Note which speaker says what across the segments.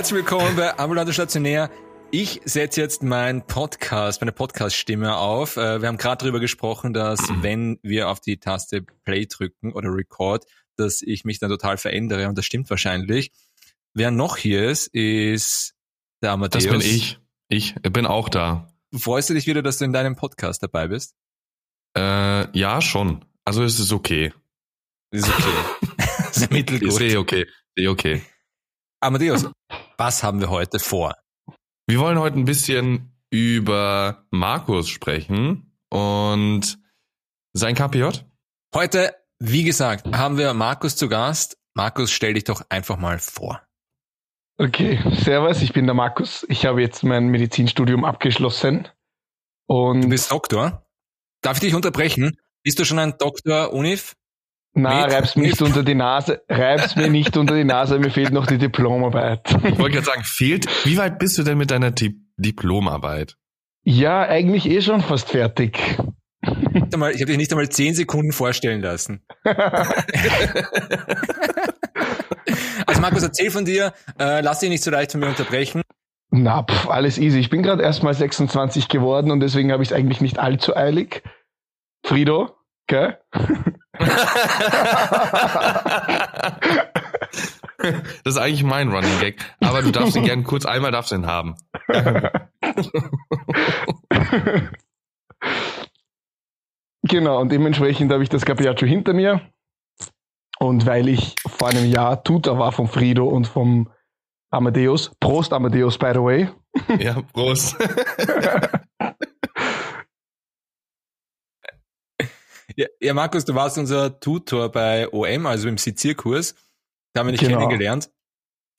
Speaker 1: Herzlich willkommen bei Ambulant Stationär. Ich setze jetzt meinen Podcast, meine Podcast-Stimme auf. Äh, wir haben gerade darüber gesprochen, dass wenn wir auf die Taste Play drücken oder Record, dass ich mich dann total verändere und das stimmt wahrscheinlich. Wer noch hier ist, ist der Amadeus.
Speaker 2: Das bin ich. Ich bin auch da.
Speaker 1: Freust du dich wieder, dass du in deinem Podcast dabei bist?
Speaker 2: Äh, ja, schon. Also es ist okay.
Speaker 1: Ist okay. ist mittelgut.
Speaker 2: Ist eh okay. Eh okay.
Speaker 1: Amadeus, was haben wir heute vor?
Speaker 2: Wir wollen heute ein bisschen über Markus sprechen und sein KPJ.
Speaker 1: Heute, wie gesagt, haben wir Markus zu Gast. Markus, stell dich doch einfach mal vor.
Speaker 3: Okay, servus, ich bin der Markus. Ich habe jetzt mein Medizinstudium abgeschlossen. Und
Speaker 1: Du bist Doktor. Darf ich dich unterbrechen? Bist du schon ein Doktor Unif?
Speaker 3: Na, reib's mir nicht unter die Nase, reib's mir nicht unter die Nase, mir fehlt noch die Diplomarbeit.
Speaker 2: Ich wollte gerade sagen, fehlt, wie weit bist du denn mit deiner Di Diplomarbeit?
Speaker 3: Ja, eigentlich eh schon fast fertig.
Speaker 1: Ich habe dich nicht einmal zehn Sekunden vorstellen lassen. Also Markus, erzähl von dir. Äh, lass dich nicht so leicht von mir unterbrechen.
Speaker 3: Na, pf, alles easy. Ich bin gerade erst mal 26 geworden und deswegen habe ich es eigentlich nicht allzu eilig. Frido, gell?
Speaker 2: Das ist eigentlich mein Running Gag, aber du darfst ihn gern kurz einmal darfst du ihn haben.
Speaker 3: Genau, und dementsprechend habe ich das Capiaccio hinter mir. Und weil ich vor einem Jahr Tutor war vom Frido und vom Amadeus, Prost Amadeus, by the way,
Speaker 2: Ja, Prost.
Speaker 1: Ja, ja, Markus, du warst unser Tutor bei OM, also im Sezierkurs. Da haben wir dich
Speaker 3: Genau.
Speaker 1: kennengelernt.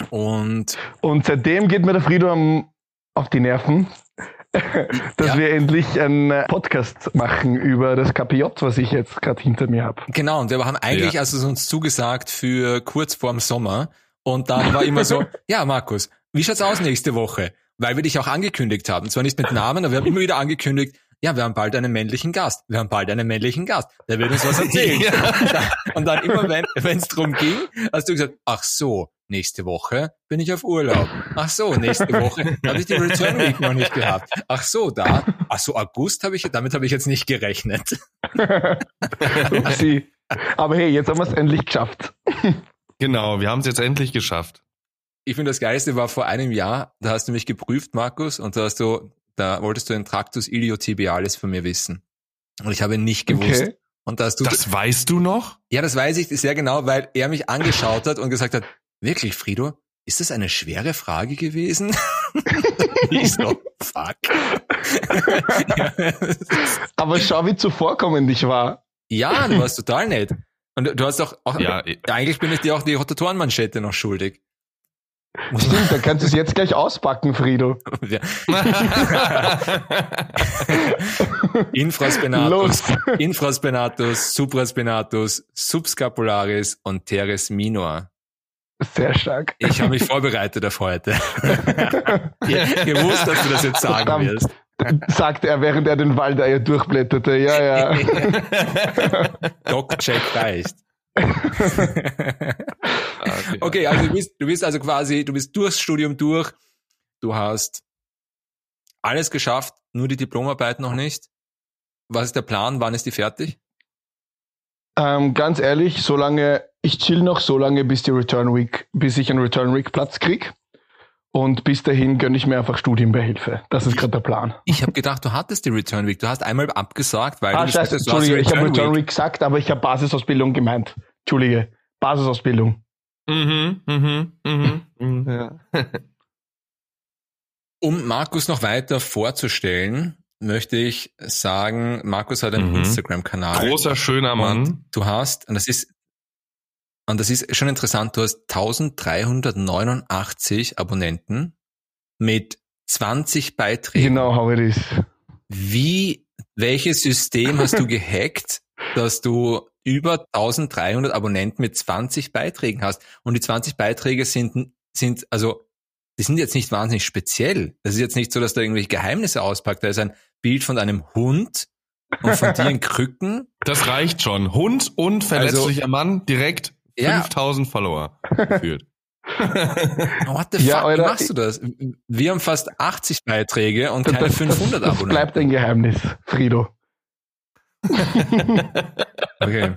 Speaker 1: Und
Speaker 3: Und seitdem geht mir der Frido am, auf die Nerven, dass
Speaker 1: Ja.
Speaker 3: wir endlich einen Podcast machen über das KPJ, was ich jetzt gerade hinter mir habe.
Speaker 1: genau, und wir haben eigentlich
Speaker 2: Ja.
Speaker 1: also es uns zugesagt für kurz vorm Sommer. Und dann war immer so, ja, Markus, wie schaut's aus nächste Woche? Weil wir dich auch angekündigt haben. Zwar nicht mit Namen, aber wir haben immer wieder angekündigt, ja, wir haben bald einen männlichen Gast. Wir haben bald einen männlichen Gast. Der wird uns was erzählen. Und dann- Und dann immer, wenn es drum ging, hast du gesagt, ach so, nächste Woche bin ich auf Urlaub. Ach so, nächste Woche habe ich die Return Week noch nicht gehabt. Ach so, da. Ach so, August habe ich, damit habe ich jetzt nicht gerechnet.
Speaker 3: Upsi. Aber hey, jetzt haben wir es endlich geschafft.
Speaker 2: Genau, wir haben es jetzt endlich geschafft.
Speaker 1: Ich finde, das Geilste war vor einem Jahr, da hast du mich geprüft, Markus, und da hast du, da wolltest du den Tractus iliotibialis von mir wissen. Und ich habe ihn nicht gewusst.
Speaker 3: Okay.
Speaker 1: Und da hast du,
Speaker 2: Das weißt du noch?
Speaker 1: ja, das weiß ich sehr genau, weil er mich angeschaut hat und gesagt hat, wirklich, Frido, ist das eine schwere Frage gewesen? ich so, fuck. ja,
Speaker 3: Aber schau, wie zuvorkommend ich war.
Speaker 1: ja, du warst total nett. Und du hast doch auch,
Speaker 2: Ja,
Speaker 1: eigentlich bin ich dir auch die Rotatorenmanschette noch schuldig.
Speaker 3: Stimmt, da kannst du es jetzt gleich auspacken, Frido.
Speaker 1: Ja. Infraspinatus,
Speaker 3: Los.
Speaker 1: Infraspinatus, Supraspinatus, Subscapularis und Teres minor.
Speaker 3: Sehr stark.
Speaker 1: Ich habe mich vorbereitet auf heute. Ich gewusst, dass du das jetzt sagen
Speaker 3: Verdammt.
Speaker 1: wirst.
Speaker 3: Sagte er, während er den Waldeier durchblätterte. Ja, ja.
Speaker 1: Doc-Check reicht. Okay, also du bist, du bist also quasi, du bist durchs Studium durch. Du hast alles geschafft, nur die Diplomarbeit noch nicht. Was ist der Plan? Wann ist die fertig?
Speaker 3: Ähm, ganz ehrlich, solange ich chill noch so lange bis die Return Week, bis ich einen Return Week Platz krieg. Und bis dahin gönne ich mir einfach Studienbeihilfe. Das ist gerade der Plan.
Speaker 1: Ich habe gedacht, du hattest die Return Week. Du hast einmal abgesagt, weil
Speaker 3: Ah,
Speaker 1: du
Speaker 3: scheiße, Entschuldige, ich habe
Speaker 1: Return Week.
Speaker 3: Gesagt, aber ich habe Basisausbildung gemeint. Entschuldige, Basisausbildung.
Speaker 2: mhm, mhm, mhm, mhm, ja.
Speaker 1: Um Markus noch weiter vorzustellen, möchte ich sagen, Markus hat einen
Speaker 2: Mhm.
Speaker 1: Instagram-Kanal.
Speaker 2: Großer, schöner Mann.
Speaker 1: Du hast, und das ist, und das ist schon interessant, du hast 1389 Abonnenten mit 20 Beiträgen.
Speaker 3: Genau, how it is.
Speaker 1: Wie, welches System hast du gehackt, dass du über 1300 Abonnenten mit 20 Beiträgen hast? Und die 20 Beiträge sind, sind, also, die sind jetzt nicht wahnsinnig speziell. Das ist jetzt nicht so, dass da irgendwelche Geheimnisse auspackt. Da ist ein Bild von einem Hund und von dir in Krücken.
Speaker 2: Das reicht schon. Hund und verletzlicher Mann direkt
Speaker 1: Ja.
Speaker 2: 5000 Follower geführt.
Speaker 1: What the
Speaker 3: Ja,
Speaker 1: fuck, wie
Speaker 3: Alter,
Speaker 1: machst du das? Wir haben fast 80 Beiträge und keine
Speaker 3: Das-
Speaker 1: 500
Speaker 3: das, das
Speaker 1: Abonnenten.
Speaker 3: bleibt ein Geheimnis, Frido.
Speaker 1: Okay.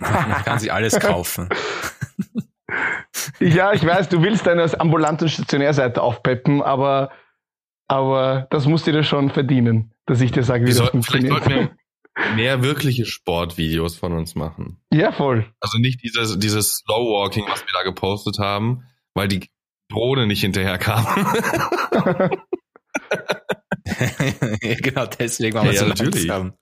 Speaker 1: Man kann sich alles kaufen.
Speaker 3: Ja, ich weiß, du willst deine Ambulant- und Stationärseite aufpeppen, aber, aber das musst du dir schon verdienen, dass ich dir sage, wie
Speaker 2: Wir
Speaker 3: das
Speaker 2: sollten, vielleicht
Speaker 3: funktioniert.
Speaker 2: sollten wir mehr wirkliche Sportvideos von uns machen.
Speaker 3: Ja, voll.
Speaker 2: Also nicht dieses, dieses Slow Walking, was wir da gepostet haben, weil die Drohne nicht hinterher kam.
Speaker 1: ja, genau, deswegen waren wir
Speaker 2: Ja,
Speaker 1: so
Speaker 2: natürlich.
Speaker 1: langsam.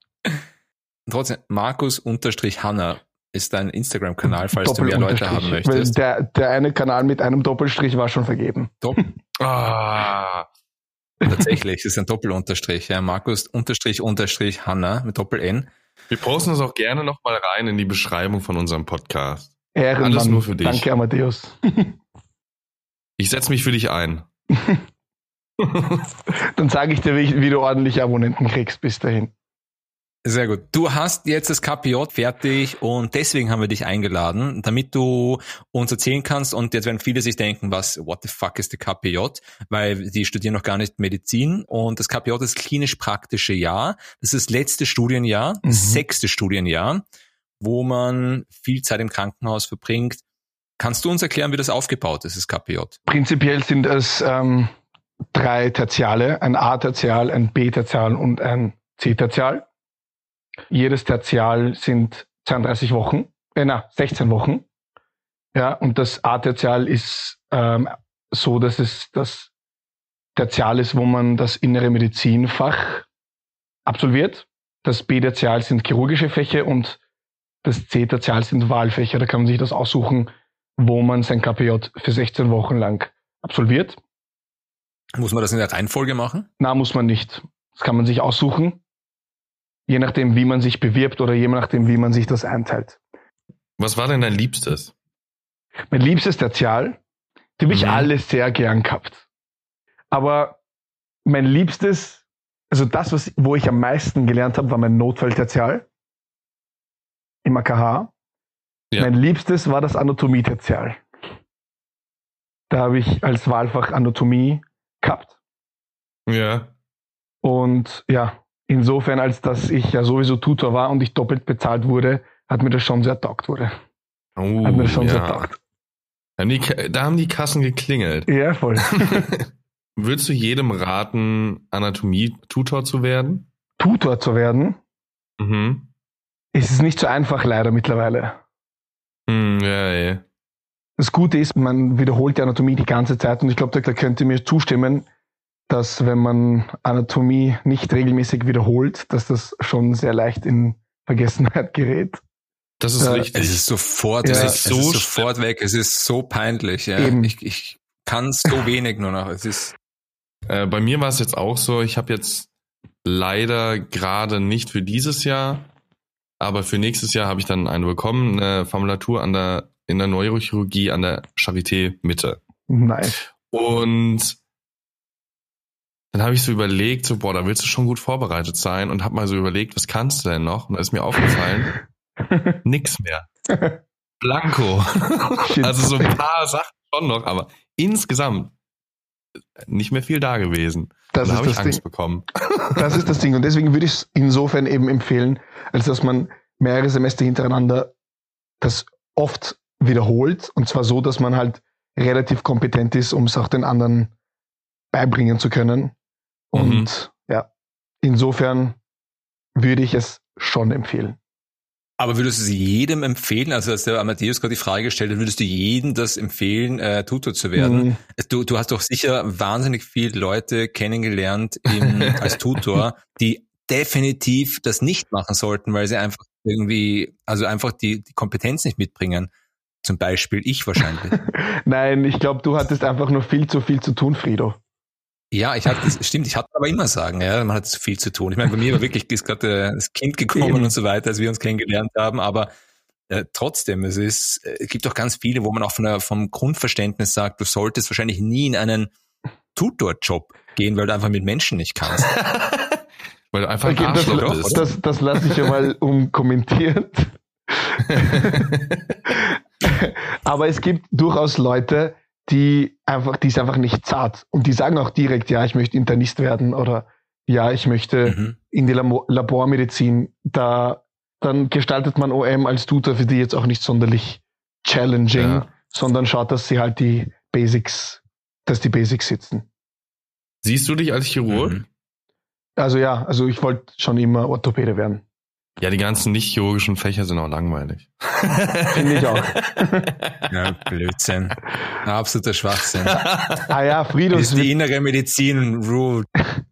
Speaker 1: Trotzdem, Markus-Hanna ist dein Instagram-Kanal, falls du mehr Leute haben möchtest.
Speaker 3: der, der eine Kanal mit einem Doppelstrich war schon vergeben.
Speaker 1: Dopp
Speaker 2: ah,
Speaker 1: Tatsächlich, es ist ein Doppelunterstrich. Ja, Markus-Unterstrich-Hanna mit Doppel-N.
Speaker 2: wir posten das auch gerne nochmal rein in die Beschreibung von unserem Podcast.
Speaker 3: Ehrenmann.
Speaker 2: Alles nur für dich.
Speaker 3: Danke, Amadeus.
Speaker 2: Ich setze mich für dich ein.
Speaker 3: Dann sage ich dir, wie, wie du ordentliche Abonnenten kriegst bis dahin.
Speaker 1: Sehr gut. Du hast jetzt das KPJ fertig und deswegen haben wir dich eingeladen, damit du uns erzählen kannst und jetzt werden viele sich denken, was, what the fuck ist der KPJ? Weil die studieren noch gar nicht Medizin und das KPJ ist das klinisch-praktische Jahr. Das ist das letzte Studienjahr, das
Speaker 3: Mhm.
Speaker 1: sechste Studienjahr, wo man viel Zeit im Krankenhaus verbringt. Kannst du uns erklären, wie das aufgebaut ist, das KPJ?
Speaker 3: Prinzipiell sind es ähm, drei Tertiale, ein A-Tertial, ein B-Tertial und ein C-Tertial. Jedes Tertial sind 32 Wochen, äh, na, 16 Wochen. Ja, und das A-Tertial ist ähm, so, dass es das Tertial ist, wo man das innere Medizinfach absolviert. Das B-Tertial sind chirurgische Fächer und das C-Tertial sind Wahlfächer. Da kann man sich das aussuchen, wo man sein KPJ für 16 Wochen lang absolviert.
Speaker 1: Muss man das in der Reihenfolge machen?
Speaker 3: Na, muss man nicht. Das kann man sich aussuchen. Je nachdem, wie man sich bewirbt oder je nachdem, wie man sich das einteilt.
Speaker 2: Was war denn dein Liebstes?
Speaker 3: Mein liebstes Tertial, die habe ich
Speaker 2: Mhm.
Speaker 3: alle sehr gern gehabt. Aber mein liebstes, also das, was, wo ich am meisten gelernt habe, war mein Notfalltertial im AKH.
Speaker 2: Ja.
Speaker 3: Mein liebstes war das Anatomie-Tertial. Da habe ich als Wahlfach Anatomie gehabt.
Speaker 2: Ja.
Speaker 3: Und ja, insofern, als dass ich ja sowieso Tutor war und ich doppelt bezahlt wurde, hat mir das schon sehr taugt wurde.
Speaker 2: Oh,
Speaker 3: Hat mir das schon sehr
Speaker 2: ja.
Speaker 3: taugt.
Speaker 2: Haben die, Ka- da haben die Kassen geklingelt.
Speaker 3: Ja, voll.
Speaker 2: Würdest du jedem raten, Anatomie-Tutor zu werden?
Speaker 3: Tutor zu werden,
Speaker 2: Mhm.
Speaker 3: ist es nicht so einfach leider mittlerweile.
Speaker 2: Hm, ja, ja.
Speaker 3: Das Gute ist, man wiederholt die Anatomie die ganze Zeit und ich glaube, da könnt ihr mir zustimmen, dass wenn man Anatomie nicht regelmäßig wiederholt, dass das schon sehr leicht in Vergessenheit gerät.
Speaker 2: Das ist
Speaker 3: Äh,
Speaker 2: richtig.
Speaker 1: Es ist sofort,
Speaker 3: Ja.
Speaker 1: es
Speaker 2: Es
Speaker 1: ist
Speaker 2: ist
Speaker 1: so
Speaker 2: so
Speaker 1: sofort weg. Es ist so peinlich. Ja.
Speaker 3: Eben.
Speaker 1: Ich, ich kann so wenig nur noch. Es ist
Speaker 2: Äh, bei mir war es jetzt auch so, ich habe jetzt leider gerade nicht für dieses Jahr, aber für nächstes Jahr habe ich dann eine bekommen, eine Formulatur an der, in der Neurochirurgie an der Charité Mitte.
Speaker 3: Nein.
Speaker 2: Und dann habe ich so überlegt, so, boah, da willst du schon gut vorbereitet sein und habe mal so überlegt, was kannst du denn noch? Und da ist mir aufgefallen, nix mehr. Blanco. Also so ein paar Sachen schon noch, aber insgesamt nicht mehr viel da gewesen.
Speaker 3: Das
Speaker 2: da habe ich Angst
Speaker 3: Ding.
Speaker 2: bekommen.
Speaker 3: Das ist das Ding. Und deswegen würde ich es insofern eben empfehlen, als dass man mehrere Semester hintereinander das oft wiederholt. Und zwar so, dass man halt relativ kompetent ist, um es auch den anderen beibringen zu können. Und ja, insofern würde ich es schon empfehlen.
Speaker 1: Aber würdest du sie jedem empfehlen? Also als der Amadeus gerade die Frage gestellt hat, würdest du jedem das empfehlen, äh, Tutor zu werden?
Speaker 3: Mhm.
Speaker 1: Du, du hast doch sicher wahnsinnig viele Leute kennengelernt im, als Tutor, die definitiv das nicht machen sollten, weil sie einfach irgendwie, also einfach die, die Kompetenz nicht mitbringen. Zum Beispiel ich wahrscheinlich.
Speaker 3: Nein, ich glaube, du hattest einfach nur viel zu viel zu tun, Frido.
Speaker 1: Ja, ich hatte, das stimmt, ich hatte aber immer sagen, ja, man hat zu viel zu tun. Ich meine, bei mir war wirklich ist gerade äh, das Kind gekommen
Speaker 3: Eben.
Speaker 1: und so weiter, als wir uns kennengelernt haben, aber äh, trotzdem, es ist, äh, es gibt auch ganz viele, wo man auch von der, vom Grundverständnis sagt, du solltest wahrscheinlich nie in einen Tutorjob gehen, weil du einfach mit Menschen nicht kannst.
Speaker 2: Weil du einfach ein
Speaker 3: Okay, das,
Speaker 2: Arschloch
Speaker 1: doch,
Speaker 2: bist.
Speaker 3: das, das lasse ich ja mal unkommentiert. Aber es gibt durchaus Leute, die einfach, die ist einfach nicht zart. Und die sagen auch direkt, ja, ich möchte Internist werden oder ja, ich möchte
Speaker 1: Mhm.
Speaker 3: in die Labormedizin. Da, dann gestaltet man OM als Tutor für die jetzt auch nicht sonderlich challenging,
Speaker 2: Ja.
Speaker 3: sondern schaut, dass sie halt die Basics, dass die Basics sitzen.
Speaker 2: Siehst du dich als Chirurg?
Speaker 1: Mhm.
Speaker 3: Also ja, also ich wollte schon immer Orthopäde werden.
Speaker 2: Ja, die ganzen nicht-chirurgischen Fächer sind auch langweilig.
Speaker 3: Finde ich auch.
Speaker 1: Ja, Blödsinn. Absoluter Schwachsinn.
Speaker 3: Ah ja, Frido,
Speaker 1: Das ist die innere Medizin Rule.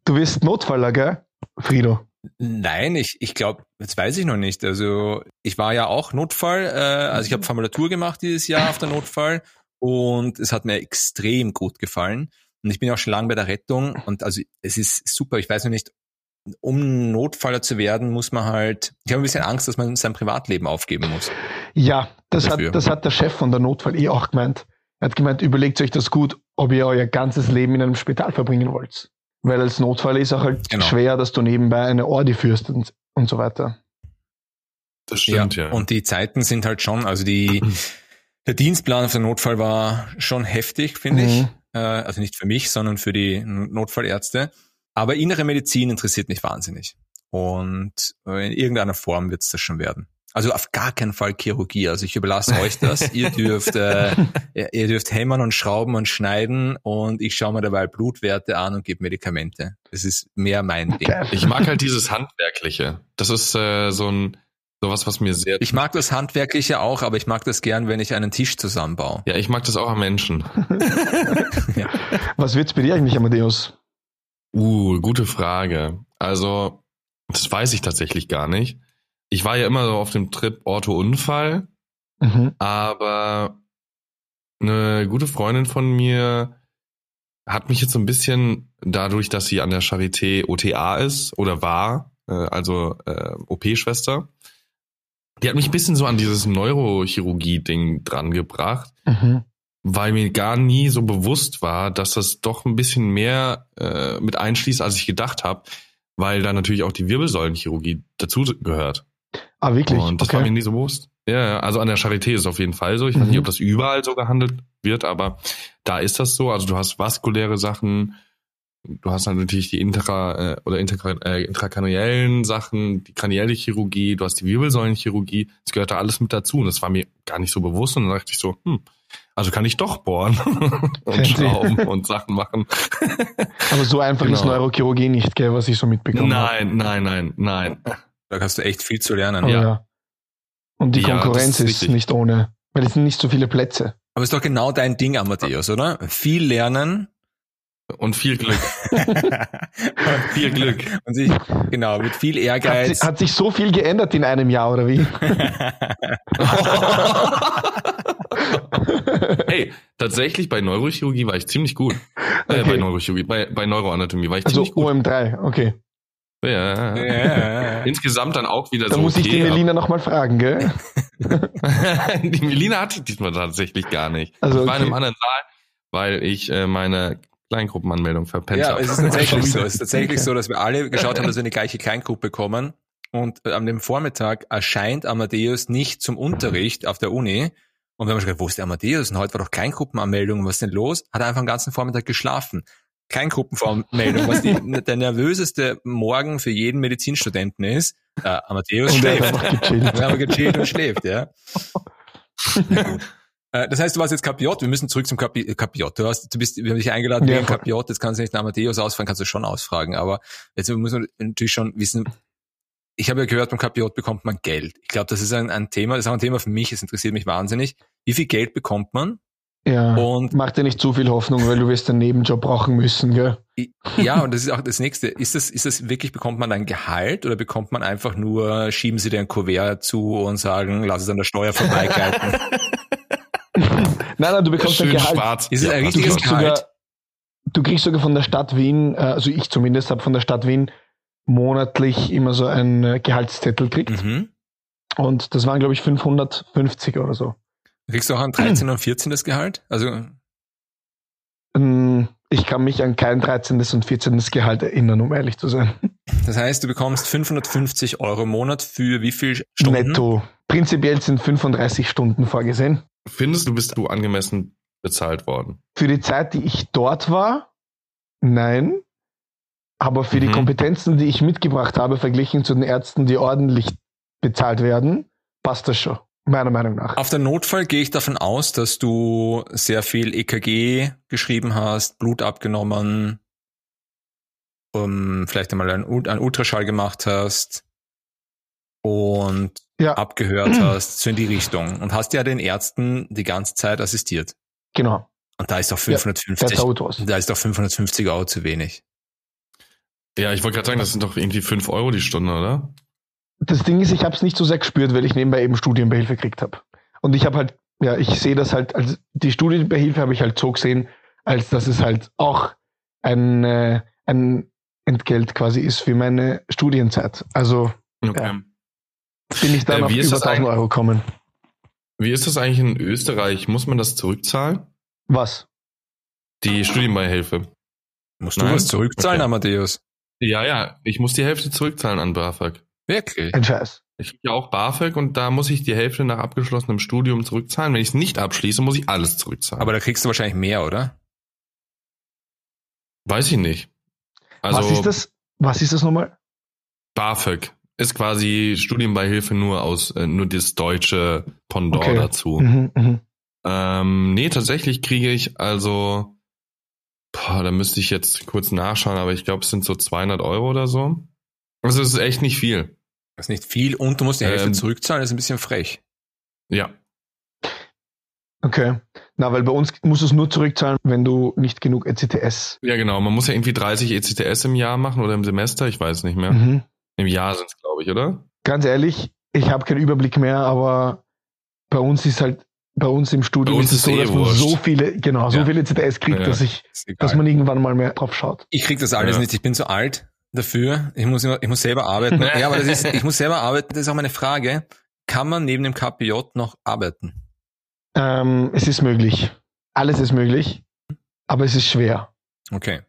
Speaker 3: du bist Notfaller, gell? Frido.
Speaker 1: Nein, ich, ich glaube, jetzt weiß ich noch nicht. Also ich war ja auch Notfall, äh, also ich habe Formulatur gemacht dieses Jahr auf der Notfall und es hat mir extrem gut gefallen. Und ich bin auch schon lange bei der Rettung und also es ist super. Ich weiß noch nicht, um Notfaller zu werden, muss man halt, ich habe ein bisschen Angst, dass man sein Privatleben aufgeben muss.
Speaker 3: Ja, das
Speaker 1: Dafür.
Speaker 3: hat, das hat der Chef von der Notfall eh auch gemeint. Er hat gemeint, überlegt euch das gut, ob ihr euer ganzes Leben in einem Spital verbringen wollt. Weil als Notfall ist auch halt
Speaker 1: Genau.
Speaker 3: schwer, dass du nebenbei eine Ordi führst und, und so weiter.
Speaker 2: Das stimmt, ja.
Speaker 1: Und die Zeiten sind halt schon, also die, der Dienstplan auf der Notfall war schon heftig, finde ich.
Speaker 3: Mhm.
Speaker 1: Äh, also nicht für mich, sondern für die Notfallärzte. Aber innere Medizin interessiert mich wahnsinnig. Und in irgendeiner Form wird es das schon werden. Also auf gar keinen Fall Chirurgie. Also ich überlasse euch das. ihr dürft, äh, ihr dürft hämmern und schrauben und schneiden und ich schaue mir dabei Blutwerte an und gebe Medikamente. Das ist mehr mein Ding.
Speaker 2: Ich mag halt dieses Handwerkliche. Das ist äh, so ein sowas, was mir sehr.
Speaker 1: Ich mag das Handwerkliche auch, aber ich mag das gern, wenn ich einen Tisch zusammenbaue.
Speaker 2: ja, ich mag das auch am Menschen.
Speaker 3: Was wird's bei dir eigentlich, Amadeus?
Speaker 2: Uh, gute Frage. Also, das weiß ich tatsächlich gar nicht. Ich war ja immer so auf dem Trip Ortho-Unfall,
Speaker 3: Mhm.
Speaker 2: aber eine gute Freundin von mir hat mich jetzt so ein bisschen dadurch, dass sie an der Charité OTA ist oder war, äh, also äh, OP-Schwester, die hat mich ein bisschen so an dieses Neurochirurgie-Ding dran gebracht,
Speaker 3: Mhm.
Speaker 2: Weil mir gar nie so bewusst war, dass das doch ein bisschen mehr äh, mit einschließt, als ich gedacht habe, weil da natürlich auch die Wirbelsäulenchirurgie dazu gehört.
Speaker 3: Ah, wirklich?
Speaker 2: Und das war mir nie so bewusst. Ja, also an der Charité ist es auf jeden Fall so. Ich weiß
Speaker 3: Mhm.
Speaker 2: nicht, ob das überall so gehandelt wird, aber da ist das so. Also du hast vaskuläre Sachen, du hast dann natürlich die intra äh, oder äh, intrakraniellen Sachen, die kranielle Chirurgie, du hast die Wirbelsäulenchirurgie. Das gehört da alles mit dazu. Und das war mir gar nicht so bewusst. Und dann dachte ich so, hm, also kann ich doch bohren und schrauben und Sachen machen.
Speaker 3: Aber so einfach ist
Speaker 2: Genau.
Speaker 3: Neurochirurgie nicht, gell, was ich so mitbekommen habe.
Speaker 2: Nein, nein, nein, nein.
Speaker 1: Da hast du echt viel zu lernen.
Speaker 3: Oh,
Speaker 2: Ja.
Speaker 3: ja. Und die
Speaker 2: Ja,
Speaker 3: Konkurrenz
Speaker 2: ist
Speaker 3: ist, nicht ohne, weil es sind nicht so viele Plätze.
Speaker 1: Aber ist doch genau dein Ding, Amadeus, oder? Viel lernen.
Speaker 2: Und viel Glück. Viel Glück.
Speaker 1: Und sich, genau, mit viel
Speaker 3: Hat,
Speaker 1: Ehrgeiz.
Speaker 3: si- hat sich so viel geändert in einem Jahr, oder wie?
Speaker 2: hey, tatsächlich bei Neurochirurgie war ich ziemlich gut. Äh,
Speaker 3: Okay.
Speaker 2: bei Neurochirurgie, bei, bei Neuroanatomie war ich
Speaker 3: Also
Speaker 2: ziemlich gut.
Speaker 3: OM3, okay.
Speaker 2: Ja.
Speaker 1: Ja.
Speaker 2: Insgesamt dann auch wieder
Speaker 3: Da
Speaker 2: so
Speaker 3: muss ich die
Speaker 2: okay.
Speaker 3: Melina nochmal fragen, gell?
Speaker 2: die Melina hatte ich diesmal tatsächlich gar nicht.
Speaker 3: Also,
Speaker 2: ich war in einem
Speaker 3: okay.
Speaker 2: anderen Saal, weil ich äh, meine Kleingruppenanmeldung verpennt
Speaker 1: Ja,
Speaker 2: habe.
Speaker 1: es ist tatsächlich so. Es ist tatsächlich so, dass wir alle geschaut haben, dass wir eine gleiche Kleingruppe kommen. Und äh, an dem Vormittag erscheint Amadeus nicht zum Unterricht auf der Uni. Und wir haben schon gesagt, wo ist der Amadeus? Und heute war doch Kleingruppenanmeldung. Was ist denn los? Hat er einfach den ganzen Vormittag geschlafen. Kleingruppenanmeldung, was die, der nervöseste Morgen für jeden Medizinstudenten ist. Äh, Amadeus
Speaker 3: Und
Speaker 1: schläft. Wir haben gechillt und schläft, ja. Na gut. Äh, Das heißt, du warst jetzt Kapiot, wir müssen zurück zum Kapi Kapiot. Du hast, du bist, wir haben dich eingeladen
Speaker 3: Ja,
Speaker 1: wegen. Kapiot, jetzt kannst du nicht nach Amadeus ausfragen, kannst du schon ausfragen, aber jetzt muss man natürlich schon wissen, ich habe ja gehört, beim Kapiot bekommt man Geld. Ich glaube, das ist ein, ein Thema, das ist auch ein Thema für mich, es interessiert mich wahnsinnig. Wie viel Geld bekommt man?
Speaker 3: Ja.
Speaker 1: Und
Speaker 3: Mach dir nicht zu viel Hoffnung, weil du wirst einen Nebenjob brauchen müssen, gell?
Speaker 1: ja, und das ist auch das nächste. Ist das, ist das wirklich, bekommt man ein Gehalt oder bekommt man einfach nur, schieben sie dir ein Kuvert zu und sagen, lass es an der Steuer vorbeigleiten?
Speaker 3: Nein, nein, du bekommst ein
Speaker 2: Schön
Speaker 3: Gehalt.
Speaker 2: schwarz.
Speaker 1: Ist es ein
Speaker 3: Du
Speaker 1: richtiges
Speaker 3: kriegst,
Speaker 1: Gehalt?
Speaker 3: sogar, du kriegst sogar von der Stadt Wien, äh, also ich zumindest habe von der Stadt Wien monatlich immer so einen äh, Gehaltszettel gekriegt.
Speaker 1: Mhm.
Speaker 3: Und das waren, glaube ich, 550 oder so.
Speaker 1: Kriegst du auch an 13 und 14 das Gehalt? Also,
Speaker 3: Ähm, Ich kann mich an kein 13. und 14. Gehalt erinnern, um ehrlich zu sein.
Speaker 1: das heißt, du bekommst 550 Euro im Monat für wie viel Stunden?
Speaker 3: Netto. Prinzipiell sind 35 Stunden vorgesehen.
Speaker 2: Findest du, bist du angemessen bezahlt worden?
Speaker 3: Für die Zeit, die ich dort war, nein. Aber für die
Speaker 2: Mhm.
Speaker 3: Kompetenzen, die ich mitgebracht habe, verglichen zu den Ärzten, die ordentlich bezahlt werden, passt das schon. Meiner Meinung nach.
Speaker 1: Auf der Notfall gehe ich davon aus, dass du sehr viel EKG geschrieben hast, Blut abgenommen, um, vielleicht einmal einen, einen Ultraschall gemacht hast und
Speaker 3: Ja,
Speaker 1: abgehört hast, so in die Richtung. Und hast ja den Ärzten die ganze Zeit assistiert.
Speaker 3: genau.
Speaker 1: Und da ist doch
Speaker 3: Ja,
Speaker 1: 550,
Speaker 3: That's how it was.
Speaker 1: da ist doch 550 Euro zu wenig.
Speaker 2: Ja, ich wollte gerade sagen, das sind doch irgendwie 5 Euro die Stunde, oder?
Speaker 3: Das Ding ist, ich habe es nicht so sehr gespürt, weil ich nebenbei eben Studienbehilfe gekriegt habe. Und ich habe halt, ja, ich sehe das halt, also die Studienbehilfe habe ich halt so gesehen, als dass es halt auch ein, äh, ein Entgelt quasi ist für meine Studienzeit. Also
Speaker 2: Okay.
Speaker 3: Bin ich dann
Speaker 2: Äh,
Speaker 3: auf
Speaker 2: wie ist
Speaker 3: über
Speaker 2: das
Speaker 3: 1000
Speaker 2: eigentlich-
Speaker 3: Euro kommen.
Speaker 2: Wie ist das eigentlich in Österreich? Muss man das zurückzahlen?
Speaker 3: Was?
Speaker 2: Die Studienbeihilfe.
Speaker 1: Musst du
Speaker 2: Nein?
Speaker 1: was zurückzahlen,
Speaker 2: Okay.
Speaker 1: Amadeus?
Speaker 2: Ja, ja, ich muss die Hälfte zurückzahlen an BAföG.
Speaker 1: Wirklich?
Speaker 3: Ein Scheiß.
Speaker 2: Ich kriege ja auch BAföG und da muss ich die Hälfte nach abgeschlossenem Studium zurückzahlen. Wenn ich es nicht abschließe, muss ich alles zurückzahlen.
Speaker 1: Aber da kriegst du wahrscheinlich mehr, oder?
Speaker 2: weiß ich nicht. Also
Speaker 3: Was ist das? Was ist das nochmal?
Speaker 2: BAföG ist quasi Studienbeihilfe nur aus äh, nur das deutsche Pendant
Speaker 3: Okay.
Speaker 2: dazu.
Speaker 3: Mhm, mhm.
Speaker 2: Ähm, nee, tatsächlich kriege ich also, boah, da müsste ich jetzt kurz nachschauen, aber ich glaube, es sind so 200 Euro oder so. Also es ist echt nicht viel.
Speaker 1: Das ist nicht viel und du musst die Hälfte
Speaker 2: Ähm,
Speaker 1: zurückzahlen, das ist ein bisschen frech.
Speaker 2: Ja,
Speaker 3: Okay. Na, weil bei uns musst du es nur zurückzahlen, wenn du nicht genug ECTS.
Speaker 2: ja genau. Man muss ja irgendwie 30 ECTS im Jahr machen oder im Semester, ich weiß nicht mehr.
Speaker 3: Mhm.
Speaker 2: Im Jahr sind es, glaube ich, oder?
Speaker 3: Ganz ehrlich, ich habe keinen Überblick mehr, aber bei uns ist halt, bei uns im Studium
Speaker 2: Bei uns
Speaker 3: ist es
Speaker 2: ist
Speaker 3: so,
Speaker 2: eh
Speaker 3: dass man
Speaker 2: wurscht.
Speaker 3: so viele, genau, so
Speaker 2: Ja.
Speaker 3: viele ECTS kriegt,
Speaker 2: Ja.
Speaker 3: dass ich, dass man irgendwann mal mehr drauf schaut.
Speaker 1: Ich krieg das alles
Speaker 2: Ja.
Speaker 1: nicht. Ich bin zu alt dafür. Ich muss, immer, ich muss selber arbeiten. ja, aber das ist, ich muss selber arbeiten. Das ist auch meine Frage. Kann man neben dem KPJ noch arbeiten?
Speaker 3: Ähm, es ist möglich. Alles ist möglich, aber es ist schwer.
Speaker 1: Okay.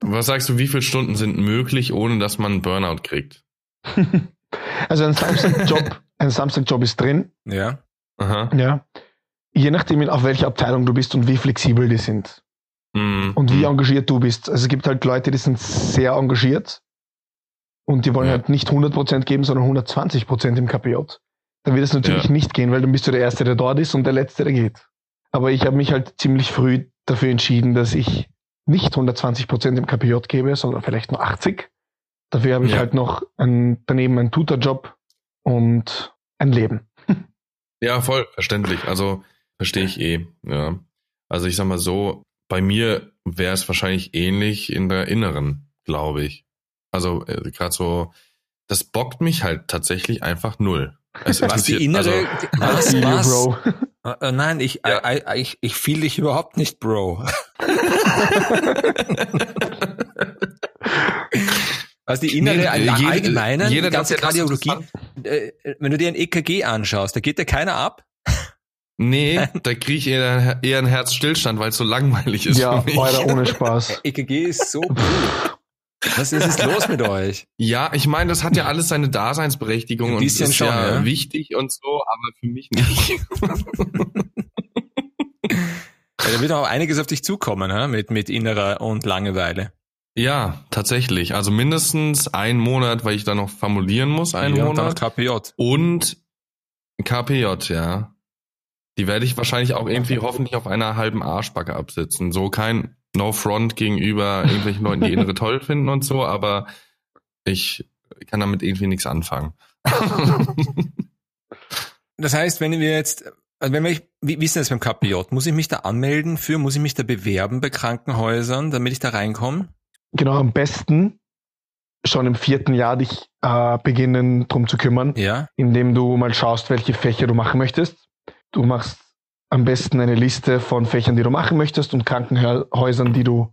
Speaker 2: Was sagst du, wie viele Stunden sind möglich, ohne dass man einen Burnout kriegt?
Speaker 3: also ein Samstag-Job, ein Samstag-Job ist drin,
Speaker 1: Ja.
Speaker 2: Aha.
Speaker 3: ja. Je nachdem, auf welcher Abteilung du bist und wie flexibel die sind
Speaker 2: Mhm.
Speaker 3: und wie
Speaker 2: Mhm.
Speaker 3: engagiert du bist. Also es gibt halt Leute, die sind sehr engagiert und die wollen
Speaker 2: Ja.
Speaker 3: halt nicht 100% geben, sondern 120% im KPJ. Dann wird es natürlich
Speaker 2: Ja.
Speaker 3: nicht gehen, weil dann bist du der Erste, der dort ist und der Letzte, der geht. Aber ich habe mich halt ziemlich früh dafür entschieden, dass ich nicht 120% im KPJ gebe, sondern vielleicht nur 80. Dafür habe ich
Speaker 2: Ja.
Speaker 3: halt noch ein, daneben einen Tutorjob und ein Leben.
Speaker 2: Ja, voll, verständlich. Also verstehe ich eh. Ja. Also ich sag mal so, bei mir wäre es wahrscheinlich ähnlich in der inneren, glaube ich. Also äh, gerade so, das bockt mich halt tatsächlich einfach null. Es
Speaker 1: Was die
Speaker 2: interessiert-
Speaker 1: innere,
Speaker 2: also,
Speaker 1: was, was?
Speaker 3: Bro.
Speaker 1: Äh, äh, nein, ich,
Speaker 2: Ja.
Speaker 1: I, I, ich, ich fühle dich überhaupt nicht, Bro. Was die innere,
Speaker 2: Nee,
Speaker 1: allgemeine,
Speaker 2: jeder
Speaker 1: die ganze
Speaker 2: das
Speaker 1: Kardiologie, äh, wenn du dir ein EKG anschaust, da geht dir keiner ab.
Speaker 2: Nee, da kriege ich eher, eher einen Herzstillstand, weil es so langweilig ist
Speaker 3: Ja. Alter, ohne Spaß.
Speaker 1: EKG ist so cool. Was ist jetzt los mit euch?
Speaker 2: Ja, ich meine, das hat ja alles seine Daseinsberechtigung
Speaker 1: Ein
Speaker 2: und
Speaker 1: bisschen
Speaker 2: ist
Speaker 1: schon,
Speaker 2: ja,
Speaker 1: ja.
Speaker 2: wichtig und so, aber für mich nicht.
Speaker 1: Ja, da wird auch einiges auf dich zukommen, hä? Mit, mit innerer und Langeweile.
Speaker 2: ja, tatsächlich. Also mindestens ein Monat, weil ich da noch formulieren muss, einen
Speaker 1: ja, und
Speaker 2: Monat.
Speaker 1: KPJ.
Speaker 2: Und KPJ, ja. Die werde ich wahrscheinlich auch irgendwie hoffentlich auf einer halben Arschbacke absitzen. So kein No Front gegenüber irgendwelchen Leuten, die innere toll finden und so, aber ich kann damit irgendwie nichts anfangen.
Speaker 1: Das heißt, wenn wir jetzt, also wenn wir, wie, wie ist denn das beim KPJ? Muss ich mich da anmelden für? Muss ich mich da bewerben bei Krankenhäusern, damit ich da reinkomme?
Speaker 3: Genau, am besten schon im vierten Jahr dich äh, beginnen, drum zu kümmern,
Speaker 1: Ja.
Speaker 3: indem du mal schaust, welche Fächer du machen möchtest. Du machst am besten eine Liste von Fächern, die du machen möchtest und Krankenhäusern, die du,